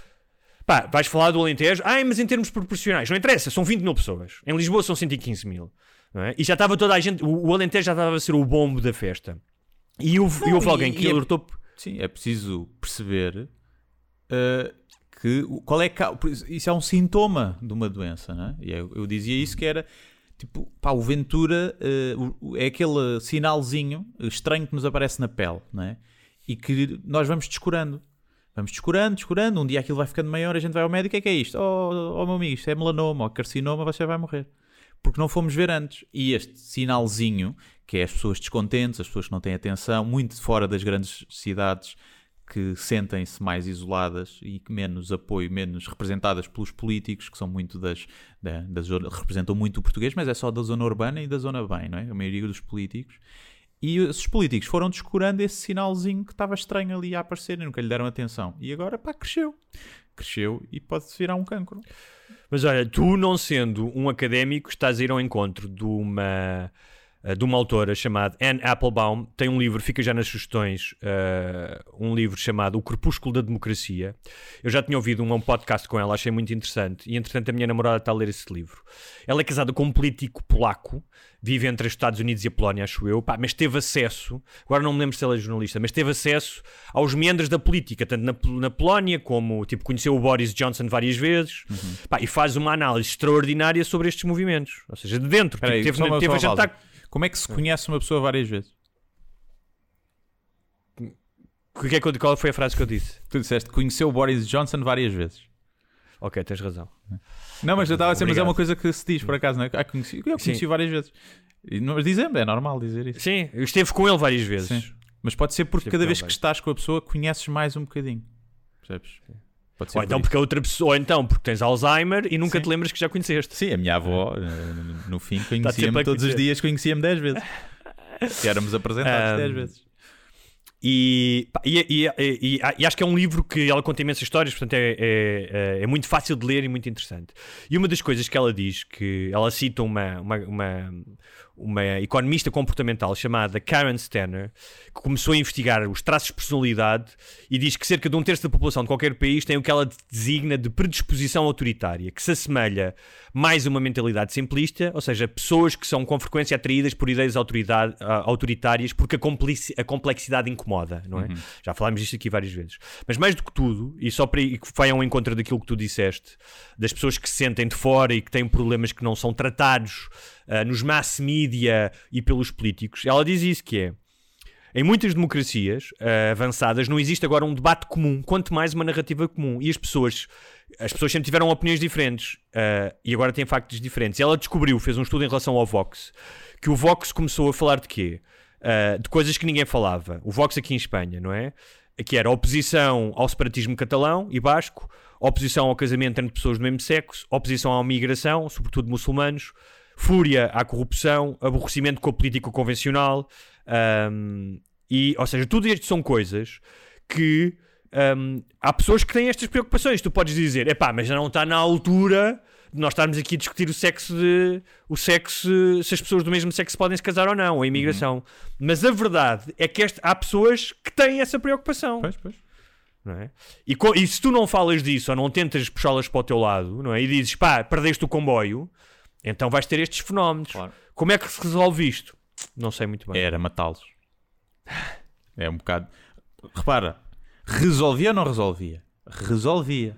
pá, vais falar do Alentejo, ai, mas em termos proporcionais, não interessa, são 20 mil pessoas. Em Lisboa são 115 mil. não é? E já estava toda a gente, o, o Alentejo já estava a ser o bombo da festa. E houve, e Não, houve e- alguém e que é- alertou. Sim, é preciso perceber uh, que qual é isso- é um sintoma de uma doença, né? E eu, eu dizia isso que era tipo, pá, o Ventura uh, é aquele sinalzinho estranho que nos aparece na pele, né? E que nós vamos descurando. Vamos descurando, descurando. Um dia aquilo vai ficando maior, a gente vai ao médico. O que é é isto? Oh, oh meu amigo, isto é melanoma ou carcinoma, você vai morrer. Porque não fomos ver antes. E este sinalzinho, que é as pessoas descontentes, as pessoas que não têm atenção, muito fora das grandes cidades, que sentem-se mais isoladas e que menos apoio, menos representadas pelos políticos, que são muito das, representam muito o português, mas é só da zona urbana e da zona bem, não é? A maioria dos políticos. E esses políticos foram descurando esse sinalzinho que estava estranho ali a aparecer e nunca lhe deram atenção. E agora, pá, cresceu. Cresceu e pode-se virar um cancro. Mas olha, tu não sendo um académico, estás a ir ao encontro de uma, de uma autora chamada Anne Applebaum. Tem um livro, fica já nas sugestões, eh, um livro chamado O Crepúsculo da Democracia. Eu já tinha ouvido um, um podcast com ela, achei muito interessante. E entretanto a minha namorada está a ler esse livro. Ela é casada com um político polaco, vive entre os Estados Unidos e a Polónia, acho eu, Pá, mas teve acesso, agora não me lembro se ela é jornalista, mas teve acesso aos meandros da política, tanto na, na Polónia como, tipo, conheceu o Boris Johnson várias vezes, Pá, e faz uma análise extraordinária sobre estes movimentos, ou seja, de dentro, Espera aí, tipo, teve, teve a jantar... Como é que se conhece uma pessoa várias vezes? O que é que eu- qual foi a frase que eu disse? Tu disseste que conheceu o Boris Johnson várias vezes. Ok, tens razão. Não, mas eu estava a dizer, mas é uma coisa que se diz por acaso, não é? Ah, conheci, eu conheci Sim. várias vezes. E, mas dizemos, é normal dizer isso. Sim, eu esteve com ele várias vezes. Sim. Mas pode ser porque cada vez que estás com a pessoa conheces mais um bocadinho. Percebes? Pode ser Ou então porque outra pessoa, ou então porque tens Alzheimer e nunca Sim. te lembras que já conheceste. Sim, a minha avó, eh, no fim, conhecia-me todos os dias, conhecia-me 10 vezes. E éramos apresentados Ahm, 10 vezes. E, pá, e, e- e- e acho que é um livro que ela conta imensas histórias, portanto é, é, é- é muito fácil de ler e muito interessante. E uma das coisas que ela diz, que ela cita uma, uma, uma, uma economista comportamental chamada Karen Stanner, que começou a investigar os traços de personalidade e diz que cerca de um terço da população de qualquer país tem o que ela designa de predisposição autoritária, que se assemelha mais a uma mentalidade simplista, ou seja, pessoas que são com frequência atraídas por ideias ah, autoritárias porque a, complexidade incomoda, não é? Já falámos disto aqui várias vezes. Mas mais do que tudo, e só para e que vai ao encontro daquilo que tu disseste, das pessoas que se sentem de fora e que têm problemas que não são tratados ah, nos mass media e pelos políticos, ela diz isso que é em muitas democracias ah, avançadas não existe agora um debate comum, quanto mais uma narrativa comum. E as pessoas, as pessoas sempre tiveram opiniões diferentes ah, e agora têm factos diferentes. Ela descobriu, fez um estudo em relação ao Vox, que o Vox começou a falar de quê? Ah, de coisas que ninguém falava. O Vox aqui em Espanha, não é? Que era oposição ao separatismo catalão e basco, oposição ao casamento entre pessoas do mesmo sexo, oposição à migração, sobretudo muçulmanos, fúria à corrupção, aborrecimento com a política convencional, ahm, e, ou seja, tudo isto são coisas que ahm, há pessoas que têm estas preocupações. Tu podes dizer, epá, mas já não está na altura de nós estarmos aqui a discutir o sexo de o sexo, se as pessoas do mesmo sexo podem se casar ou não, a imigração. Mas a verdade é que este- há pessoas que têm essa preocupação. Pois, pois. é? E, e se tu não falas disso ou não tentas puxá-las para o teu lado, não é? E dizes, pá, perdeste o comboio, então vais ter estes fenómenos. Claro. Como é que se resolve isto? Não sei muito bem. Era matá-los. É um bocado. Repara, resolvia ou não resolvia? Resolvia.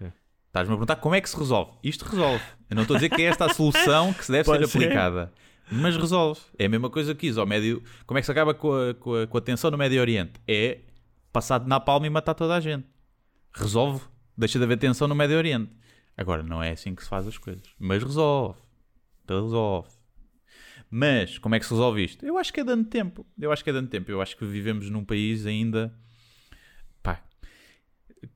É. Estás-me a perguntar como é que se resolve? Isto resolve. Eu não estou a dizer que é esta a solução que se deve ser ser. aplicada. Mas resolve. É a mesma coisa que isso. Ao médio... Como é que se acaba com a, com, a, com a tensão no Médio Oriente? É passar de napalm e matar toda a gente. Resolve. Deixa de haver tensão no Médio Oriente. Agora, não é assim que se faz as coisas. Mas resolve. Resolve. Mas, como é que se resolve isto? Eu acho que é dando tempo. Eu acho que é dando tempo. Eu acho que vivemos num país ainda. Pá.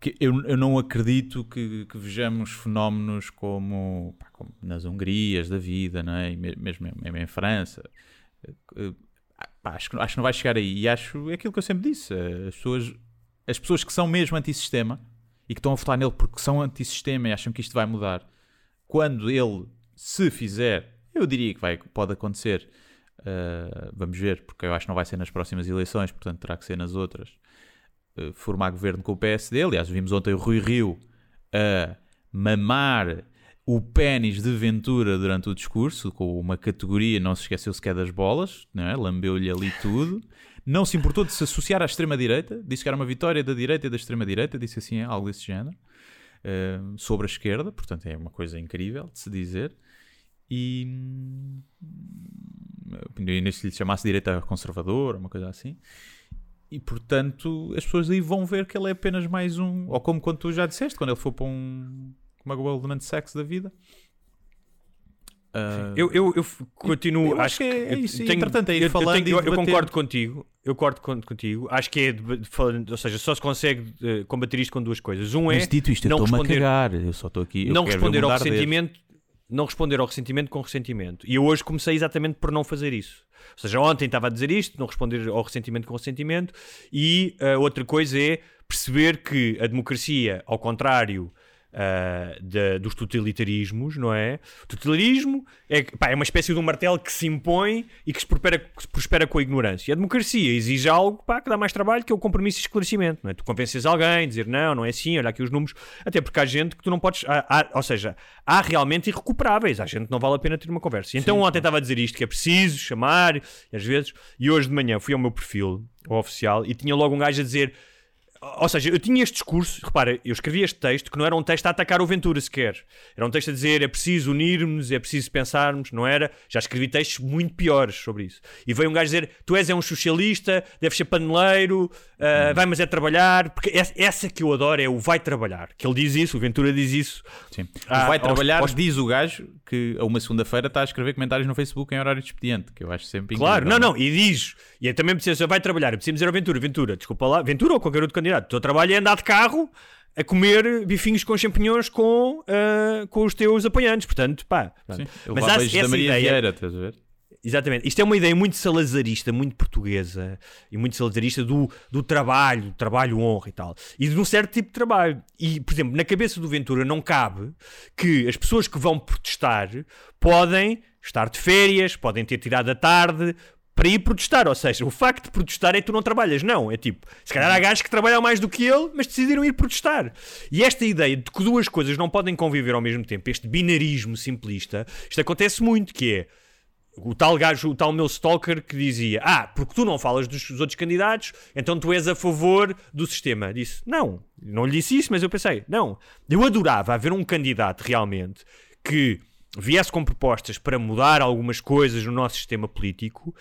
que eu, eu não acredito que, que vejamos fenómenos como, pá, como nas Hungrias da vida, não é? Me- mesmo, mesmo em França. Eh, pá, acho, que, acho que não vai chegar aí. E acho é aquilo que eu sempre disse. eh, As pessoas, as pessoas que são mesmo antissistema e que estão a votar nele porque são antissistema e acham que isto vai mudar, quando ele se fizer, eu diria que vai, pode acontecer. uh, vamos ver, porque eu acho que não vai ser nas próximas eleições, portanto terá que ser nas outras. uh, formar governo com o PSD. Aliás, vimos ontem o Rui Rio a mamar o pênis de Ventura durante o discurso, com uma categoria, não se esqueceu sequer das bolas, não é? lambeu-lhe ali tudo. Não se importou de se associar à extrema-direita, disse que era uma vitória da direita e da extrema-direita, disse assim, algo desse género, uh, sobre a esquerda, portanto é uma coisa incrível de se dizer. E hum, nem se lhe chamasse direita conservadora, uma coisa assim. E portanto, as pessoas aí vão ver que ele é apenas mais um. Ou como quando tu já disseste, quando ele for para um. Uma Goldman Sachs da vida. Ah, Eu, eu, eu continuo. eu acho que é eu isso. E, entretanto, é ir eu, eu falando tenho- e eu- eu debatendo. concordo contigo. Eu concordo con- contigo. Acho que é. deba- falando- Ou seja, só se consegue eh, combater isto com duas coisas. Um é. Mas dito isto, eu não estou-me a responder- cagar. Eu só estou aqui. eu não responder ao ressentimento não responder ao ressentimento com ressentimento e eu hoje comecei exatamente por não fazer isso ou seja, ontem estava a dizer isto não responder ao ressentimento com ressentimento e a outra coisa é perceber que a democracia ao contrário ah, da- dos totalitarismos, não é? O totalitarismo é, pá, é uma espécie de um martelo que se impõe e que se prospera, que se prospera com a ignorância. A democracia exige algo pá, que dá mais trabalho, que é o compromisso e esclarecimento. Não é? Tu convences alguém, dizer não, não é assim, olha aqui os números, até porque há gente que tu não podes. há- há- ou seja, há realmente irrecuperáveis, há gente que não vale a pena ter uma conversa. E então ontem estava a dizer isto, que é preciso chamar, e às vezes, e hoje de manhã fui ao meu perfil, ao oficial, e tinha logo um gajo a dizer. Ou seja, eu tinha este discurso, repara, eu escrevi este texto que não era um texto a atacar o Ventura sequer. Era um texto a dizer é preciso unirmos, é preciso pensarmos, não era? Já escrevi textos muito piores sobre isso. E veio um gajo dizer: tu és é um socialista, deves ser paneleiro, ah, vai, mas é trabalhar. Porque essa, que eu adoro é o vai trabalhar. Que ele diz isso, o Ventura diz isso. Sim. Ah, vai aos- trabalhar, aos- diz o gajo que a uma segunda-feira está a escrever comentários no Facebook em horário de expediente, que eu acho sempre Claro, incrível. não, não, e diz, e é também precisa, vai trabalhar, eu preciso dizer ao Ventura, Ventura, desculpa lá, Ventura ou qualquer outro candidato, o teu trabalho é andar de carro a comer bifinhos com champignons com, ah, com os teus apoiantes, portanto, pá. Sim. Mas há vejo da essa Maria ideia, Vieira, estás a ver? Exatamente. Isto é uma ideia muito salazarista, muito portuguesa e muito salazarista do, do trabalho, trabalho honra e tal. E de um certo tipo de trabalho. E, por exemplo, na cabeça do Ventura não cabe que as pessoas que vão protestar podem estar de férias, podem ter tirado a tarde para ir protestar. Ou seja, o facto de protestar é que tu não trabalhas. Não, é tipo, se calhar há gajos que trabalham mais do que ele, mas decidiram ir protestar. E esta ideia de que duas coisas não podem conviver ao mesmo tempo, este binarismo simplista, isto acontece muito, que é o tal gajo, o tal meu stalker que dizia: Ah, porque tu não falas dos outros candidatos, então tu és a favor do sistema. Disse: Não, não lhe disse isso, mas eu pensei: Não, eu adorava haver um candidato realmente que viesse com propostas para mudar algumas coisas no nosso sistema político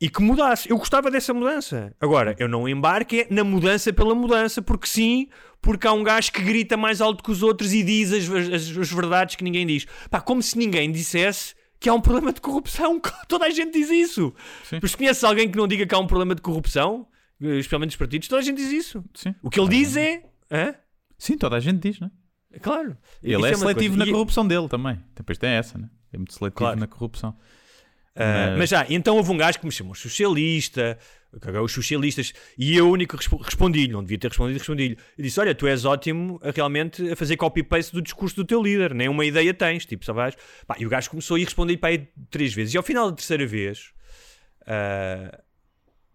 e que mudasse. Eu gostava dessa mudança. Agora, eu não embarque na mudança pela mudança, porque sim, porque há um gajo que grita mais alto que os outros e diz as, as, as verdades que ninguém diz. Pá, como se ninguém dissesse que há um problema de corrupção. Toda a gente diz isso. Sim. Mas conheces alguém que não diga que há um problema de corrupção? Especialmente nos partidos? Toda a gente diz isso. Sim. O que ele diz é. Hã? Sim, toda a gente diz, não é? Claro. Ele isso é, é seletivo na corrupção dele também. Depois tem essa, né? É muito seletivo claro. na corrupção. Uh, mas já, então houve um gajo que me chamou socialista, os socialistas, e eu único respondi-lhe, não devia ter respondido, respondi-lhe. Eu disse: Olha, tu és ótimo a, realmente a fazer copy-paste do discurso do teu líder, nem uma ideia tens, tipo, sabes? Pá, e o gajo começou a ir responder para aí três vezes, e ao final da terceira vez, uh,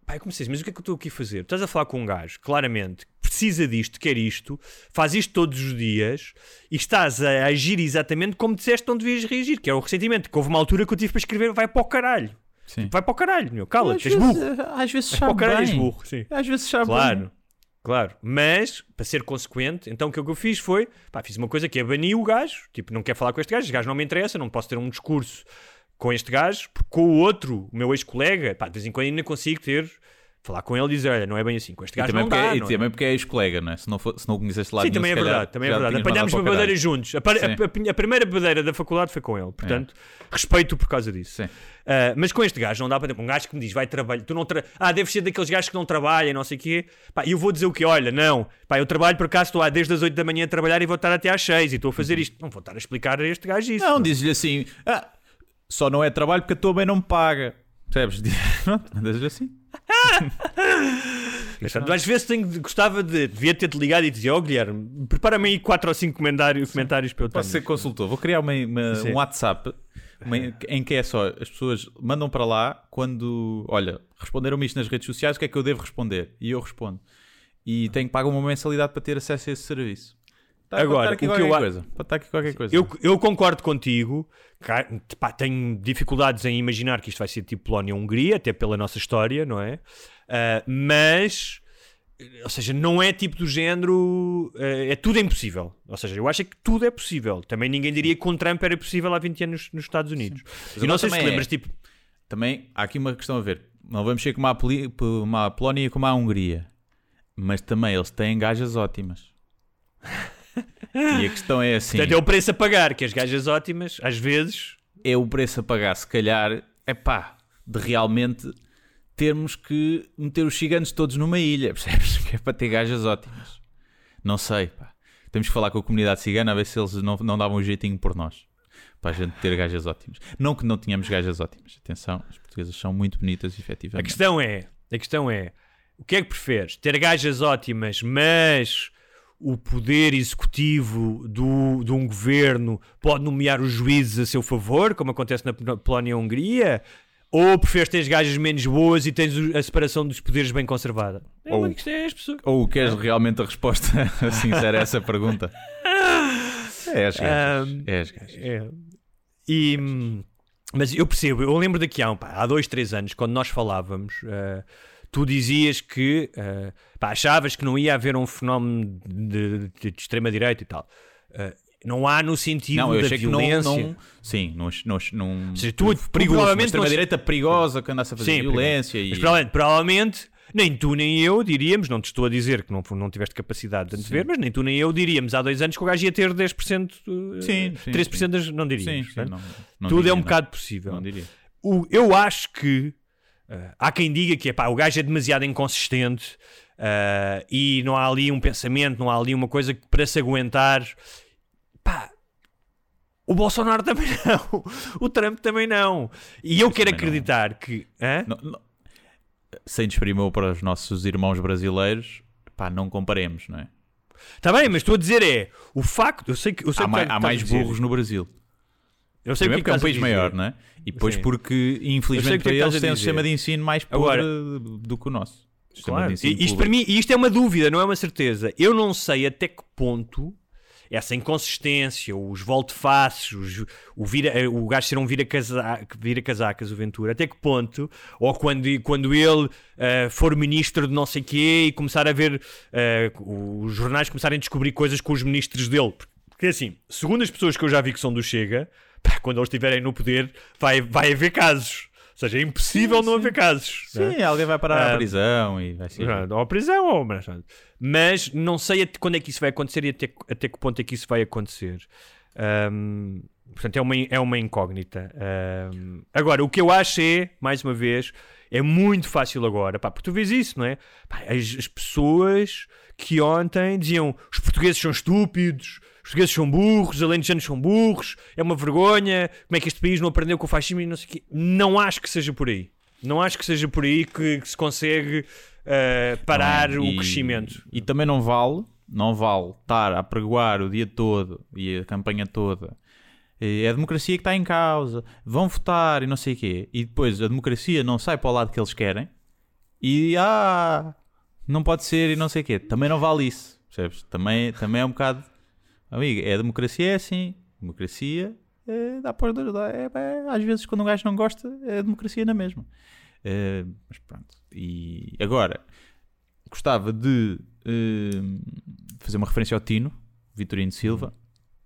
pá, eu comecei mas o que é que eu estou aqui a fazer? Estás a falar com um gajo, claramente, precisa disto, quer isto, faz isto todos os dias e estás a agir exatamente como disseste não devias reagir, que é o ressentimento, que houve uma altura que eu tive para escrever vai para o caralho. Sim. Vai para o caralho, meu, cala-te, és burro. Às vezes sabe para o caralho, és burro, sim. Às vezes sabe Claro. Bem. Claro, mas para ser consequente, então o que eu fiz foi, pá, fiz uma coisa que é banir o gajo, tipo, não quer falar com este gajo, este gajo não me interessa, não posso ter um discurso com este gajo, porque com o outro, o meu ex-colega, pá, de vez em quando ainda consigo ter falar com ele e dizer, olha, não é bem assim, com este gajo também não porque, dá. E não também é? porque é ex-colega, não é? Se não, for, se não conheceste lá Sim, nenhum, também é calhar, verdade, também é verdade. Apanhámos o babadeira juntos. A, par- a- a- primeira babadeira da faculdade foi com ele, portanto, respeito por causa disso. Sim. Ah, mas com este gajo não dá para um gajo que me diz, vai trabalhar, tu não tra... ah, deves ser daqueles gajos que não trabalham, não sei o quê. Pá, e eu vou dizer o quê? Olha, não, pá, eu trabalho por acaso, estou lá desde as 8 da manhã a trabalhar e vou estar até às 6 e estou a fazer isto. Não vou estar a explicar a este gajo isso. Não, diz-lhe assim, ah, só não é trabalho porque a tua mãe não me paga. Percebes? Pronto, andas assim. Portanto, às vezes tenho, gostava de, devia ter-te ligado e dizer, ó oh, Guilherme, prepara-me aí 4 ou 5 comentários, comentários para eu Posso ser consultor. Vou criar uma, uma, um WhatsApp uma, em que é só as pessoas mandam para lá quando, olha, responderam-me isto nas redes sociais, o que é que eu devo responder? E eu respondo. E tenho que pagar uma mensalidade para ter acesso a esse serviço. Tá, Agora, o que eu coisa. Pode estar aqui qualquer coisa. Eu, eu concordo contigo. Pá, tenho dificuldades em imaginar que isto vai ser tipo Polónia-Hungria, até pela nossa história, não é? Uh, mas, ou seja, não é tipo do género. Uh, é tudo impossível. Ou seja, eu acho que tudo é possível. Também ninguém diria que com Trump era possível há 20 anos nos Estados Unidos. E não sei se lembras, é. tipo. Também há aqui uma questão a ver. Não vamos ser como a, Poli como a Polónia e como a Hungria. Mas também eles têm gajas ótimas. E a questão é assim: Portanto, é o preço a pagar, que as gajas ótimas, às vezes. é o preço a pagar, se calhar, é pá, de realmente termos que meter os gigantes todos numa ilha, percebes? Que é para ter gajas ótimas. Não sei, pá. Temos que falar com a comunidade cigana a ver se eles não, não davam um jeitinho por nós. Para a gente ter gajas ótimas. Não que não tenhamos gajas ótimas. Atenção, as portuguesas são muito bonitas, efetivamente. A questão é, a questão é, o que é que preferes? Ter gajas ótimas, mas o poder executivo do, de um governo pode nomear os juízes a seu favor, como acontece na Polónia e Hungria? Ou preferes ter gajas menos boas e tens a separação dos poderes bem conservada? É Ou- é. Ou queres realmente a resposta sincera a essa pergunta? É as gajas. Ahm, É as gajas. É. E, mas eu percebo, eu lembro daqui há, um, pá, há dois, três anos, quando nós falávamos, eh, tu dizias que eh, pá, achavas que não ia haver um fenómeno de, de- de extrema-direita e tal. Eh, não há no sentido Não, eu da achei que não, violência. não. Sim, não. não, não seja, tu- tu perigoso. provavelmente Uma extrema-direita perigosa que andasse a fazer Sim, violência. Mas E... provavelmente, provavelmente, nem tu nem eu diríamos, não te estou a dizer que não, não tiveste capacidade de antever, mas nem tu nem eu diríamos há dois anos que o gajo ia ter 10%, eh, Sim, sim, 13% das, não Sim, diríamos. sim, certo? não, não Tudo diria, é um bocado possível. Não diria. O- eu acho que há quem diga que epá, o gajo é demasiado inconsistente eh, e não há ali um pensamento, não há ali uma coisa que para se aguentar. Pá, O Bolsonaro também não. O Trump também não. E eu quero também não. acreditar que. Não- não- sem desprimor para os nossos irmãos brasileiros, pá, não comparemos, não é? Tá bem, mas estou a dizer é. O facto. Eu sei que. Eu sei Há, que mai- estás há a mais burros no Brasil. Eu sei Primeiro porque é um país maior, não é? E depois Sim. porque, infelizmente, para é estás eles têm um sistema de ensino mais Agora- podre do que o nosso. Sistema Claro. de ensino E isto público. para mim, e isto é uma dúvida, não é uma certeza. Eu não sei até que ponto essa inconsistência, os volte-faces, o, vira, o gajo ser um vira-casa- vira-casacas, o Ventura, até que ponto, ou quando, quando ele eh, for ministro de não sei quê e começar a ver eh, os jornais começarem a descobrir coisas com os ministros dele. Porque assim, segundo as pessoas que eu já vi que são do Chega, pá, quando eles estiverem no poder, vai, vai haver casos. Ou seja, é impossível não haver casos. é? Sim, alguém vai parar Ah, à prisão e vai ser. Pronto, Ou à prisão, ou mas, mas não sei até quando é que isso vai acontecer e até, até que ponto é que isso vai acontecer. Ahm, portanto, é uma, é uma incógnita. Ahm, agora, o que eu acho é, mais uma vez, é muito fácil agora, pá, porque tu vês isso, não é? Pá, as, as pessoas que ontem diziam os portugueses são estúpidos, os portugueses são burros, os alentejanos são burros, é uma vergonha, como é que este país não aprendeu com o fascismo e não sei o quê. Não acho que seja por aí. Não acho que seja por aí que, que se consegue eh, parar Não é? o E- crescimento. E também não vale, não vale estar a pregoar o dia todo e a campanha toda. É a democracia que está em causa, vão votar e não sei o quê. E depois a democracia não sai para o lado que eles querem e ah, não pode ser e não sei o quê. Também não vale isso, percebes? Também, também é um bocado. Amigo, é a democracia é assim. Democracia é, dá para. dá- É, é, às vezes quando um gajo não gosta, é a democracia na mesma. É, mas pronto. E agora, gostava de eh, fazer uma referência ao Tino, Vitorino Silva,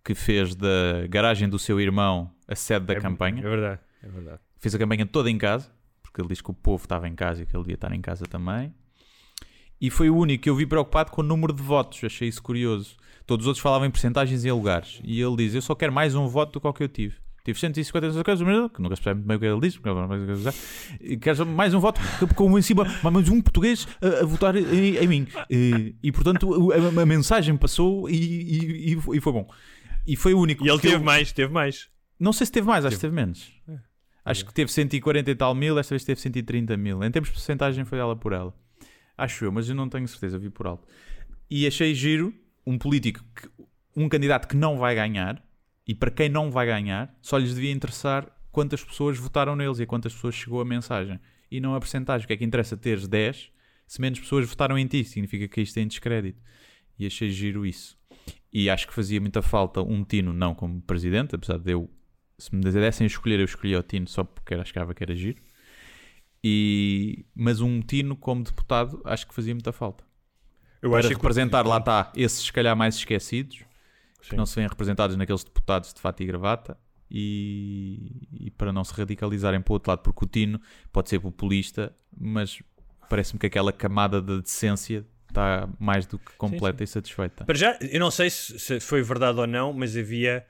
que fez da garagem do seu irmão a sede da É- campanha. É verdade, é verdade. Fez a campanha toda em casa, porque ele diz que o povo estava em casa e que ele devia estar em casa também. E foi o único que eu vi preocupado com o número de votos, achei isso curioso. Todos os outros falavam em percentagens e em lugares. E ele diz: Eu só quero mais um voto do que o que eu tive. Tive 150 coisas, que nunca se percebe muito bem o que ele diz, porque quero mais um voto, porque como em cima, mais um português a, a votar em, em mim. E, e, portanto a, a mensagem passou e, e, e foi- bom. E foi o único. E ele teve eu- mais, teve mais. não sei se teve mais, acho que teve menos. Acho que teve 140 e tal mil, esta vez teve 130 mil. Em termos de porcentagem foi ela por ela. Acho eu, mas eu não tenho certeza, vi por alto. E achei giro um político, que, um candidato que não vai ganhar, e para quem não vai ganhar, só lhes devia interessar quantas pessoas votaram neles e a quantas pessoas chegou a mensagem. E não a porcentagem. O que é que interessa teres 10 se menos pessoas votaram em ti? Significa que isto tem descrédito. E achei giro isso. E acho que fazia muita falta um Tino, não como presidente, apesar de eu, se me dessem a escolher, eu escolhia o Tino só porque achava que era giro. E, mas um Tino como deputado, acho que fazia muita falta. Eu Para acho que- representar, lá está, esses se calhar mais esquecidos, que Sim. não se vêem representados naqueles deputados de fato e gravata, e, e para não se radicalizarem para o outro lado, porque o Tino pode ser populista, mas parece-me que aquela camada de decência está mais do que completa e satisfeita. Para já, eu não sei se, se foi verdade ou não, mas havia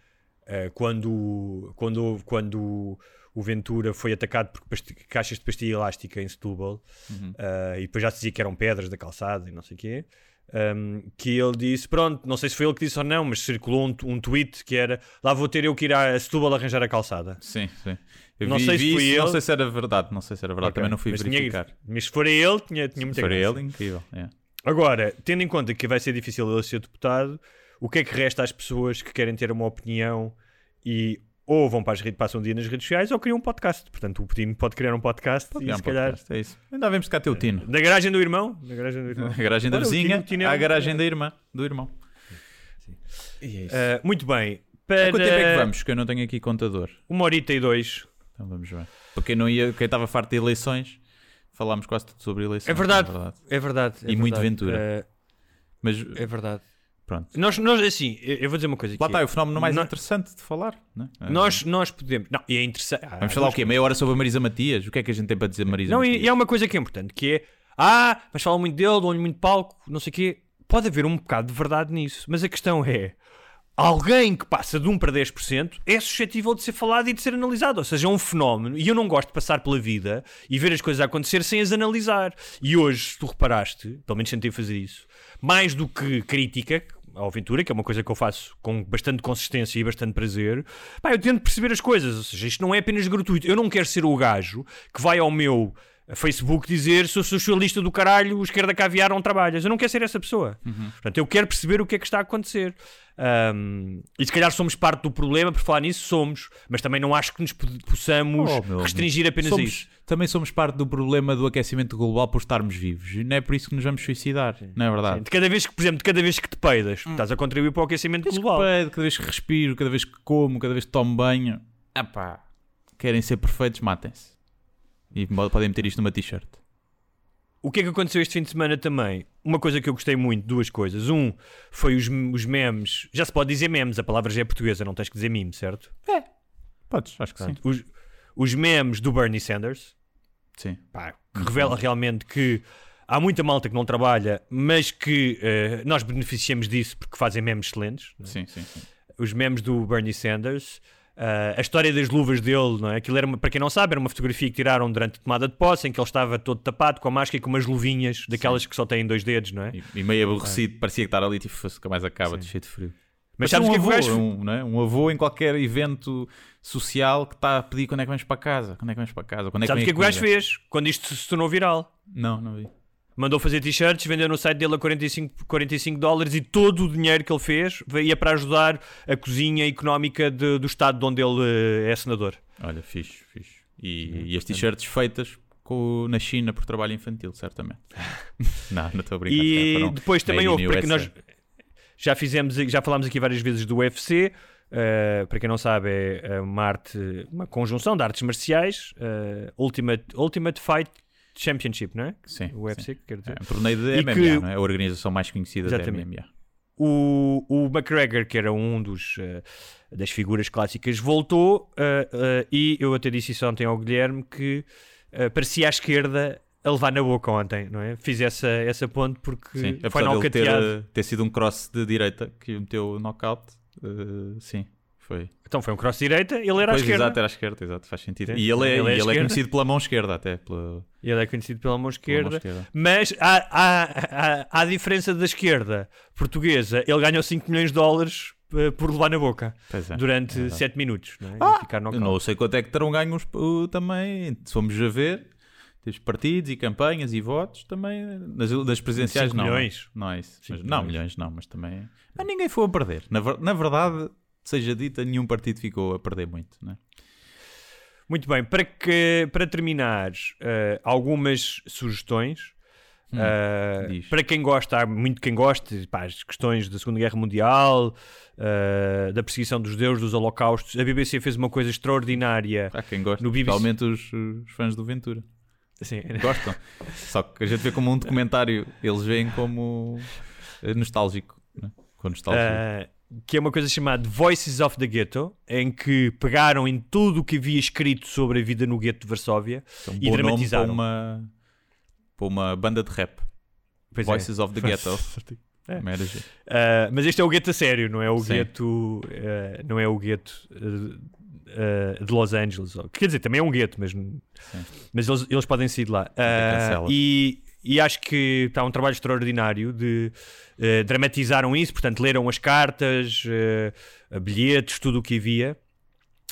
eh, quando, quando, quando o Ventura foi atacado por caixas de pastilha elástica em Setúbal Uhum. eh, e depois já se dizia que eram pedras da calçada e não sei o quê. ehm, que ele disse, pronto, não sei se foi ele que disse ou não, mas circulou um, um tweet que era lá vou ter eu que ir a Setúbal arranjar a calçada. Sim, sim. Eu Não vi, sei se foi isso, não ele. sei se era verdade, não sei se era verdade, Ok, também não fui mas tinha- verificar. mas se for ele, tinha, tinha Se muita for graça. ele, incrível. é. Agora, tendo em conta que vai ser difícil ele ser deputado, o que é que resta às pessoas que querem ter uma opinião e ou vão para as redes, passam um dia nas redes sociais ou criam um podcast. Portanto, o Tino pode criar um podcast Pode e criar um se calhar. podcast, é isso. Ainda vemos cá ter o Tino. Na garagem do irmão? Na garagem do irmão. A garagem da Olha, o vizinha, Tino- o Tino é à um- garagem da irmã, do irmão. E é isso. Ah, muito bem. Há quanto tempo é que Para vamos? Que eu não tenho aqui contador. uma horita e dois. Então vamos ver. Para quem não ia, quem estava farto de eleições, falámos quase tudo sobre eleições. É verdade. não É verdade. é E muito verdade. Ventura. Mas Ah, é verdade. Pronto. Nós, nós, assim, eu vou dizer uma coisa aqui. Lá está, é o fenómeno mais interessante de falar. Né? É. Nós, nós podemos. Não, e é interessante. Ah, Vamos falar o quê? Meia hora sobre a Marisa Matias? O que é que a gente tem para dizer Marisa Não, Matias? e, e há uma coisa que é importante, que é ah, mas falam muito dele, dão-lhe muito palco, não sei o quê. Pode haver um bocado de verdade nisso, mas a questão é alguém que passa de 1 para 10% é suscetível de ser falado e de ser analisado, ou seja, é um fenómeno, e eu não gosto de passar pela vida e ver as coisas a acontecer sem as analisar. E hoje, se tu reparaste, pelo menos tentei fazer isso, mais do que crítica, ao Ventura, que é uma coisa que eu faço com bastante consistência e bastante prazer, pá, eu tento perceber as coisas. Ou seja, isto não é apenas gratuito. Eu não quero ser o gajo que vai ao meu Facebook dizer sou socialista do caralho, esquerda caviar não trabalhas. Eu não quero ser essa pessoa. Uhum. Portanto, eu quero perceber o que é que está a acontecer. Um, e se calhar somos parte do problema, por falar nisso, somos, mas também não acho que nos po- possamos Oh, restringir apenas a Somos- isso. Também somos parte do problema do aquecimento global por estarmos vivos. E não é por isso que nos vamos suicidar. Não é verdade? De cada vez que, por exemplo, de cada vez que te peidas, estás a contribuir para o aquecimento Cada global. peido, cada vez que respiro, cada vez que como, cada vez que tomo banho. Epá, querem ser perfeitos, matem-se. E podem meter isto numa t-shirt. O que é que aconteceu este fim de semana também? Uma coisa que eu gostei muito, duas coisas. Um, foi os, os memes. Já se pode dizer memes, a palavra já é portuguesa, não tens que dizer meme, certo? Podes, acho que sim. Portanto, os, os memes do Bernie Sanders, Sim. pá, que revela realmente que há muita malta que não trabalha, mas que eh, nós beneficiamos disso porque fazem memes excelentes. não é? Sim, sim, sim. Os memes do Bernie Sanders. Eh, a história das luvas dele, não é? Aquilo era, uma- para quem não sabe, era uma fotografia que tiraram durante a tomada de posse, em que ele estava todo tapado com a máscara e com umas luvinhas, daquelas que só têm dois dedos, não é? E, e meio aborrecido, parecia que estar ali, tipo, nunca mais acaba, Sim. cheio de frio. Mas Parecia sabes um que é que avô, gajo um, não é? um avô em qualquer evento social que está a pedir quando é que vamos para casa, quando é que vamos para casa, quando é que Sabes o que é que o gajo fez quando isto se tornou viral? Não, não vi. Mandou fazer t-shirts, vendeu no site dele a 45, 45 dólares e todo o dinheiro que ele fez ia para ajudar a cozinha económica de- do estado de onde ele eh, é senador. Olha, fixe, fixe. E, e as t-shirts feitas com, na China por trabalho infantil, certamente. não, não estou a brincar. E foram depois também made houve, in para que USA. nós já fizemos, já falámos aqui várias vezes do UFC. eh, para quem não sabe, é uma arte, uma conjunção de artes marciais, eh, Ultimate, Ultimate Fight Championship, não é? Sim, O UFC, quer dizer. É um torneio de E MMA, que- não é? A organização mais conhecida Exatamente. da MMA. O, o McGregor, que era um dos eh, das figuras clássicas, voltou eh, eh, e eu até disse isso ontem ao Guilherme que parecia à esquerda a levar na boca ontem, não é? Fiz essa, essa ponte porque Sim, foi dele ter, nocauteado. ter sido um cross de direita que o meteu knockout, eh, sim, foi. Então foi um cross-direita, ele era à Pois, esquerda. Exato, era à esquerda, exato, faz sentido. Sim, E ele é, ele é ele é esquerda. conhecido pela mão esquerda, até. Pela, Ele é conhecido pela mão pela mão esquerda. esquerda. Mas há, há, há, há diferença da esquerda portuguesa. Ele ganhou 5 milhões de dólares eh, por levar na boca é, durante é verdade. 7 minutos. Não é? Ah, ficar não sei quanto é que terão ganho os- o- também, se formos a ver, temos partidos e campanhas e votos também, nas, das presidenciais não. milhões. Não é isso. Mas- não, milhões. não, mas também. Mas ninguém foi a perder. Na, na verdade, seja dita, nenhum partido ficou a perder muito, né? Muito bem, para, que, para terminar, eh, algumas sugestões. Hum, diz. para quem gosta, há muito quem goste, pá, as questões da Segunda Guerra Mundial, eh, da perseguição dos judeus, dos holocaustos. A BBC fez uma coisa extraordinária. Há quem gosta, No BBC. principalmente os, os fãs do Ventura. Assim, Gostam. Só que a gente vê como um documentário, eles veem como nostálgico. Né? Com nostalgia. Que é uma coisa chamada Voices of the Ghetto, em que pegaram em tudo o que havia escrito sobre a vida no gueto de Varsóvia É um e dramatizaram. para uma, para uma banda de rap. Pois é. Voices of the Ghetto. É. Uh, mas este é o gueto a sério, não é o Sim. gueto, uh, não é o gueto uh, de Los Angeles. Quer dizer, também é um gueto, mas, mas eles, eles podem sair de lá. E, e acho que está um trabalho extraordinário de uh, dramatizaram isso, portanto, leram as cartas, uh, bilhetes, tudo o que havia.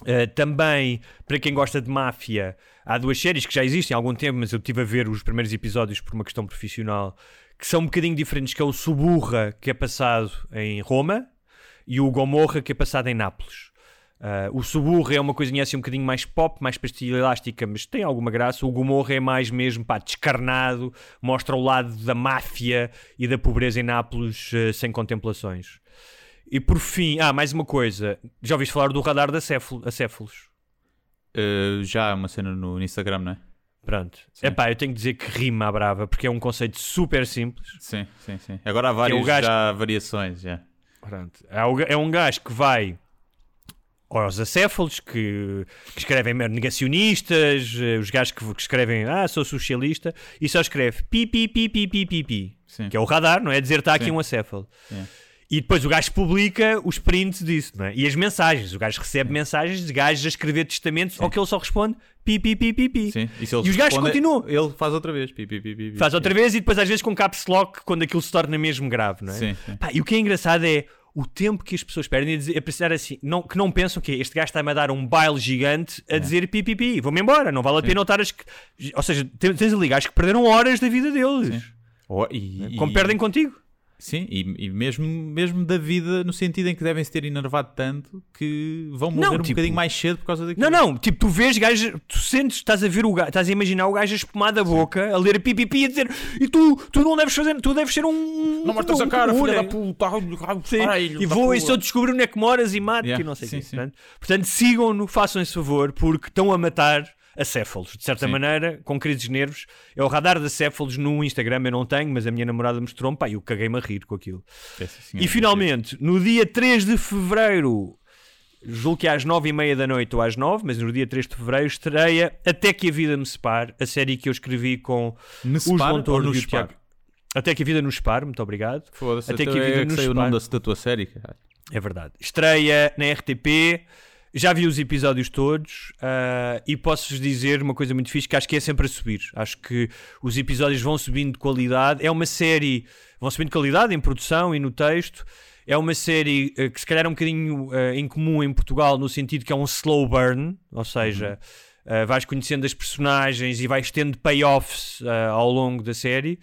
Uh, também, para quem gosta de máfia, há duas séries que já existem há algum tempo, mas eu estive a ver os primeiros episódios por uma questão profissional, que são um bocadinho diferentes, que é o Suburra, que é passado em Roma, e o Gomorra, que é passado em Nápoles. Uh, o Suburra é uma coisinha assim um bocadinho mais pop, mais pastilha elástica, mas tem alguma graça. O Gomorra é mais mesmo pá, descarnado, mostra o lado da máfia e da pobreza em Nápoles uh, sem contemplações. E por fim, ah, mais uma coisa. Já ouviste falar do radar da acéfalo- acéfalos? Uh, já há uma cena no Instagram, não é? Pronto. Sim. Epá, eu tenho que dizer que rima à brava, porque é um conceito super simples. Sim, sim, sim. Agora há várias gajo- já variações. Já. Pronto. É um gajo que vai aos acéfalos, que, que escrevem negacionistas, eh, os gajos que, que escrevem, ah, sou socialista, e só escreve pi, pi, pi, pi, pi, pi, pi, que é o radar, não é? Dizer está aqui Sim. um acéfalo. É. E depois o gajo publica os prints disso, não é? E as mensagens. O gajo recebe mensagens de gajos a escrever testamentos ao que ele só responde pi, pi, pi, pi, pi. Sim. E, se E os gajos continuam. Ele faz outra vez. Pi, pi, pi, pi, pi. Faz outra vez e depois às vezes com caps lock quando aquilo se torna mesmo grave, não é? Sim, sim. Pá, e o que é engraçado é o tempo que as pessoas perdem a, dizer, a pensar assim, não, que não pensam que este gajo está-me a dar um baile gigante a dizer pi, pi, pi, vou-me embora, não vale a pena notar as que... Ou seja, tens ali gajos que perderam horas da vida deles. E, Como e- perdem contigo. Sim, e, e mesmo, mesmo da vida, no sentido em que devem se ter enervado tanto que vão morrer Não, um tipo- bocadinho mais cedo por causa daquilo. Não, não, tipo, tu vês gajos, tu sentes, estás a ver o gajo, estás a imaginar o gajo a espumar da boca, a ler pi, pi, pi, e a dizer, e tu, tu não deves fazer, tu deves ser um... Não mostras um- a cara, um- filha da puta. Sim, Caralho, e vou e eu descobrir onde é que moras e mato Yeah, e não sei o sim. Portanto, portanto, sigam-no, façam esse favor, porque estão a matar acéfalos, de certa Sim. maneira, com crises de nervos. É o radar de acéfalos no Instagram, eu não tenho, mas a minha namorada mostrou-me, pá, e eu caguei-me a rir com aquilo. É. E finalmente, no dia 3 de Fevereiro, julgo que é às 9 e meia da noite ou às 9, mas no dia 3 de Fevereiro estreia Até que a Vida me separe, a série que eu escrevi com Me o separa João ou Tordo nos e o Tiago. Até que a Vida nos separe, muito obrigado. Foda-se, Até que a vida é nos sei o nome separe. da, da tua série, caralho. É verdade. Estreia na RTP. Já vi os episódios todos ah, e posso-vos dizer uma coisa muito fixe que acho que é sempre a subir. Acho que os episódios vão subindo de qualidade. É uma série, vão subindo de qualidade em produção e no texto. É uma série ah, que se calhar é um bocadinho ah, incomum em Portugal no sentido que é um slow burn, ou seja, ah, vais conhecendo as personagens e vais tendo payoffs ao longo da série.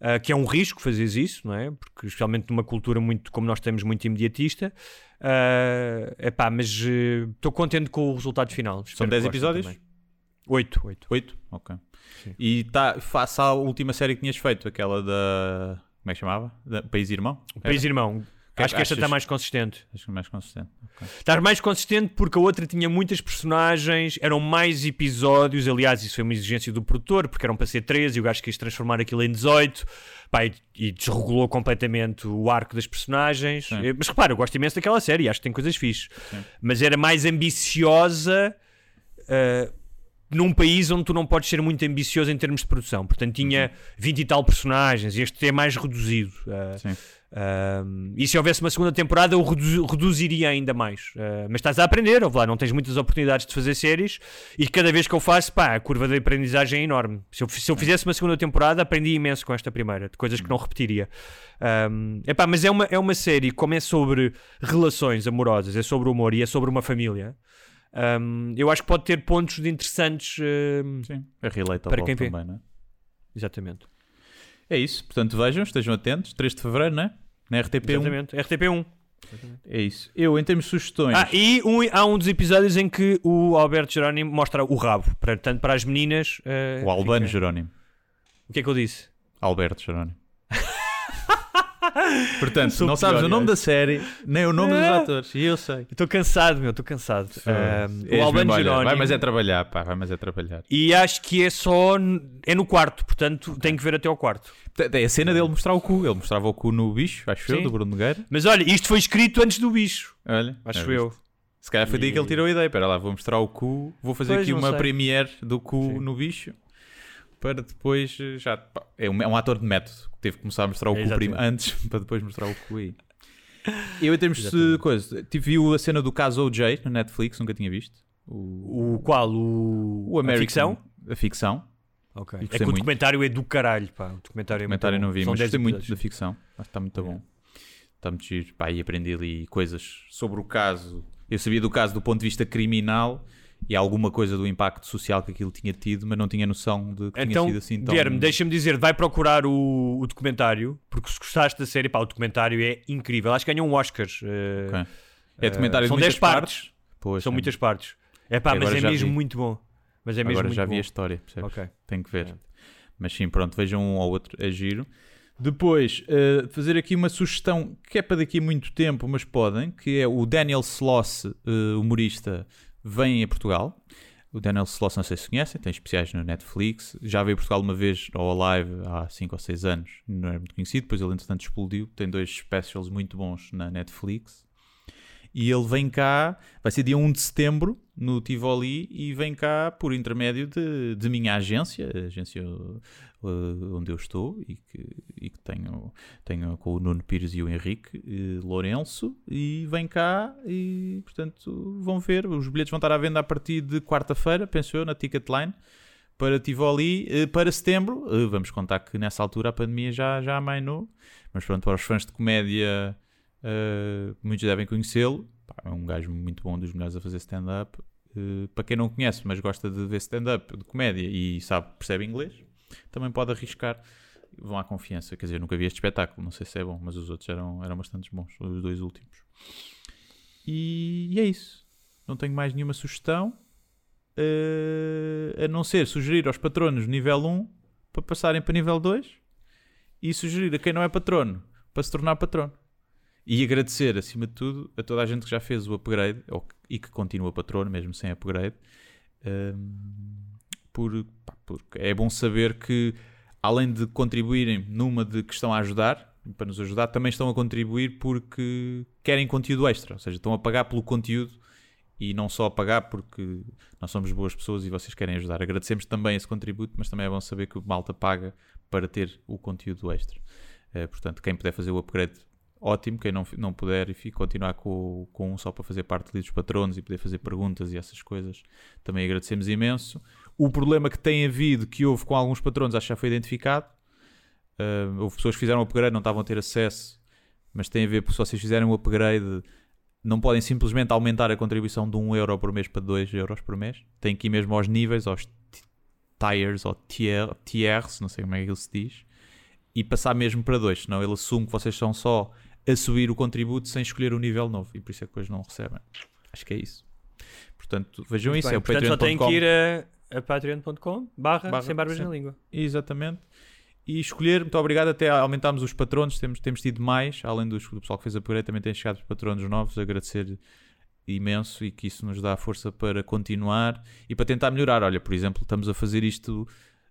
Uh, que é um risco fazeres isso, não é? Porque especialmente numa cultura muito, como nós temos, muito imediatista. Uh, epá, mas estou contente com o resultado final. Espero 10 que gostem episódios? também. Oito, oito. Oito? Ok. E tá, face à última série que tinhas feito, aquela da. Como é que chamava? Da País Irmão? País Irmão. Acho que esta está mais consistente. Acho que é mais consistente. Ok. Está mais consistente porque a outra tinha muitas personagens, eram mais episódios. Aliás, isso foi uma exigência do produtor, porque eram para ser 13 e o gajo quis transformar aquilo em 18. Pá, e, e desregulou completamente o arco das personagens. Sim. Eh, Mas repara, eu gosto imenso daquela série, acho que tem coisas fixes. Mas era mais ambiciosa. eh, num país onde tu não podes ser muito ambicioso em termos de produção. Portanto, tinha 20 e tal personagens e este é mais reduzido. eh, Sim. Um, e se houvesse uma segunda temporada, eu redu- reduziria ainda mais. Uh, mas estás a aprender, ouve lá, não tens muitas oportunidades de fazer séries e cada vez que eu faço, pá, a curva de aprendizagem é enorme. Se eu, se eu fizesse uma segunda temporada, aprendi imenso com esta primeira, de coisas que não repetiria. Um, epá, mas é uma, é uma série, como é sobre relações amorosas, é sobre humor e é sobre uma família. um, eu acho que pode ter pontos de interessantes. um, Sim. É relatable Para quem vê. também, não é? exatamente. É isso. Portanto, vejam, estejam atentos. 3 de Fevereiro, não é? Na RTP1. Exatamente. RTP1. É isso. Eu, em termos de sugestões. Ah, e um- há um dos episódios em que o Alberto Jerónimo mostra o rabo. Portanto, para as meninas. eh, o Albano fica- Jerónimo. O que é que eu disse? Alberto Jerónimo. Portanto, Sou não sabes o nome da série, nem o nome dos É. atores. E eu sei. Estou cansado, meu, estou cansado. O Albano Jerónimo. Vai, mas é trabalhar, pá, vai, mas é trabalhar. E acho que é só. É no quarto, portanto, tenho que ver até ao quarto. É a cena dele mostrar o cu. Ele mostrava o cu no bicho, acho eu, do Bruno Nogueira. Mas olha, isto foi escrito antes do bicho. Olha, Acho é, eu. Se calhar foi daí que ele tirou a ideia. Espera lá, vou mostrar o cu. Vou fazer Pois, aqui uma sei. premiere do cu Sim. no bicho. Para depois eh, já. pá, É um, é um ator de método. que Teve que começar a mostrar o É, cu antes para depois mostrar o cu aí. Eu, em termos de Exatamente. coisa, tive viu a cena do caso OJ no Netflix, nunca tinha visto. O, O qual? O, o a American, ficção? A ficção. Ok. É que o muito. documentário é do caralho, pá. O documentário é O muito comentário bom. não vi, São mas 10 gostei muito episódios. da ficção. Acho que está muito bom. Está muito giro. Pá, e aprendi ali coisas sobre o caso. Eu sabia do caso do ponto de vista criminal e alguma coisa do impacto social que aquilo tinha tido, mas não tinha noção de que Então, tinha sido assim tão... Guilherme, deixa-me dizer, vai procurar o, o documentário, porque se gostaste da série, pá, o documentário é incrível. Acho que ganhou um Oscar. eh, Ok. É documentário são de muitas 10 partes. Pois, São é. muitas partes. É pá, mas é mesmo vi. muito bom. Mas é mesmo Agora já vi bom. a história, percebes? Ok. Tenho que ver. É. Mas sim, pronto, vejam um ou outro, é giro. Depois, eh, fazer aqui uma sugestão que é para daqui a muito tempo, mas podem, que é o Daniel Sloss, eh, humorista, vem a Portugal. O Daniel Sloss, não sei se conhecem, tem especiais no Netflix. Já veio a Portugal uma vez ao Alive há 5 ou 6 anos, não era muito conhecido, depois ele entretanto explodiu. Tem dois specials muito bons na Netflix. E ele vem cá, vai ser dia 1 de setembro, no Tivoli, e vem cá por intermédio de, de minha agência, a agência uh, onde eu estou e que, e que tenho, tenho com o Nuno Pires e o Henrique uh, Lourenço, e vem cá e, portanto, vão ver. Os bilhetes vão estar à venda a partir de quarta-feira, penso eu, na Ticketline para Tivoli uh, para setembro. Vamos contar que nessa altura a pandemia já, já amainou, mas pronto, para os fãs de comédia, uh, muitos devem conhecê-lo. É um gajo muito bom, dos melhores a fazer stand-up. Uh, para quem não conhece, mas gosta de ver stand-up de comédia e sabe, percebe inglês, também pode arriscar. Vão à confiança, quer dizer, nunca vi este espetáculo, não sei se é bom, mas os outros eram, eram bastante bons, os dois últimos. E, e é isso. Não tenho mais nenhuma sugestão. Uh, a não ser sugerir aos patronos nível 1 para passarem para nível 2 e sugerir a quem não é patrono para se tornar patrono. E agradecer, acima de tudo, a toda a gente que já fez o upgrade ou e que continua patrono, mesmo sem upgrade. um, por, pá, porque é bom saber que, além de contribuírem numa de que estão a ajudar, para nos ajudar, também estão a contribuir porque querem conteúdo extra, ou seja, estão a pagar pelo conteúdo e não só a pagar porque nós somos boas pessoas e vocês querem ajudar. Agradecemos também esse contributo, mas também é bom saber que o Malta paga para ter o conteúdo extra. Eh, portanto, quem puder fazer o upgrade, ótimo. Quem não, não puder e continuar com, com um só para fazer parte dos patronos e poder fazer perguntas e essas coisas, também agradecemos imenso. O problema que tem havido, que houve com alguns patronos, acho que já foi identificado. Eh, houve pessoas que fizeram o upgrade, não estavam a ter acesso, mas tem a ver, porque se vocês fizerem o upgrade, não podem simplesmente aumentar a contribuição de 1 euro por mês para 2 euros por mês. Tem que ir mesmo aos níveis, aos tiers ou tier, tiers, não sei como é que ele se diz, e passar mesmo para 2, senão ele assume que vocês estão só a subir o contributo sem escolher o nível novo e por isso é que depois não recebem. Acho que é isso. Portanto, vejam Muito isso, bem. é o Portanto, só tem patreon.com. que ir a, a patreon.com barra Barra sem barbas na língua. Exatamente. E escolher, muito obrigado, até aumentámos os patronos, temos, temos tido mais, além dos, do pessoal que fez a upgrade, também tem chegado os patronos novos, agradecer imenso e que isso nos dá força para continuar e para tentar melhorar. Olha, por exemplo, estamos a fazer isto,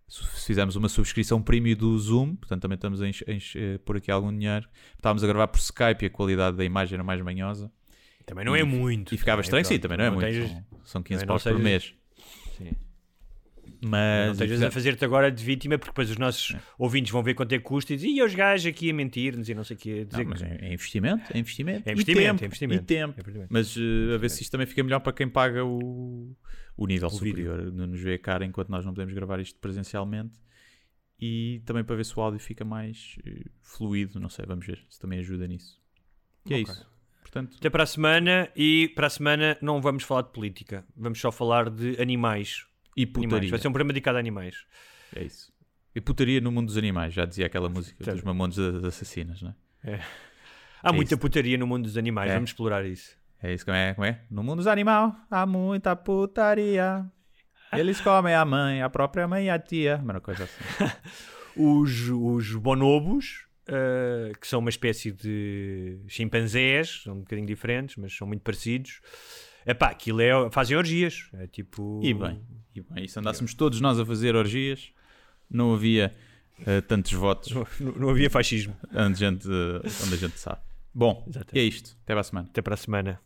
se fizemos uma subscrição premium do Zoom, portanto também estamos a a eh, pôr aqui algum dinheiro. Estávamos a gravar por Skype e a qualidade da imagem era mais manhosa. Também não é E- muito. E ficava estranho, sim, pronto. também não é muito. tens- São, são 15 também não paus por mês. Sim. Mas não estejas a fazer-te agora de vítima, porque depois os nossos ouvintes vão ver quanto é que custa e dizem, e os gajos aqui a mentir-nos e não sei o quê. Dizer Não, mas é, é investimento, é investimento. É E investimento, tempo, é investimento. E tempo. É investimento. Mas eh, a ver se isto também fica melhor para quem paga o, o nível vídeo. superior, não nos vê a cara enquanto nós não podemos gravar isto presencialmente. E também para ver se o áudio fica mais eh, fluido, não sei, vamos ver se também ajuda nisso. E é Ok. isso. Portanto, Até para a semana e para a semana não vamos falar de política, vamos só falar de animais. e animais. putaria. Vai ser um programa dedicado a animais. É isso. E putaria no mundo dos animais, já dizia aquela música dos mamones das assassinas, não é? Há É muita isso. putaria no mundo dos animais, É. vamos explorar isso. É isso como é, como é? No mundo dos animais há muita putaria. Eles comem a mãe, a própria mãe e a tia. Uma coisa assim. Os, os bonobos, eh, que são uma espécie de chimpanzés, são um bocadinho diferentes, mas são muito parecidos. Epá, aquilo é, fazem orgias. É tipo. E bem, e bem, e se andássemos todos nós a fazer orgias, não havia eh, tantos votos Não, não havia fascismo. onde a gente, eh, onde a gente sabe. Bom, e é isto. Até para a semana. Até para a semana.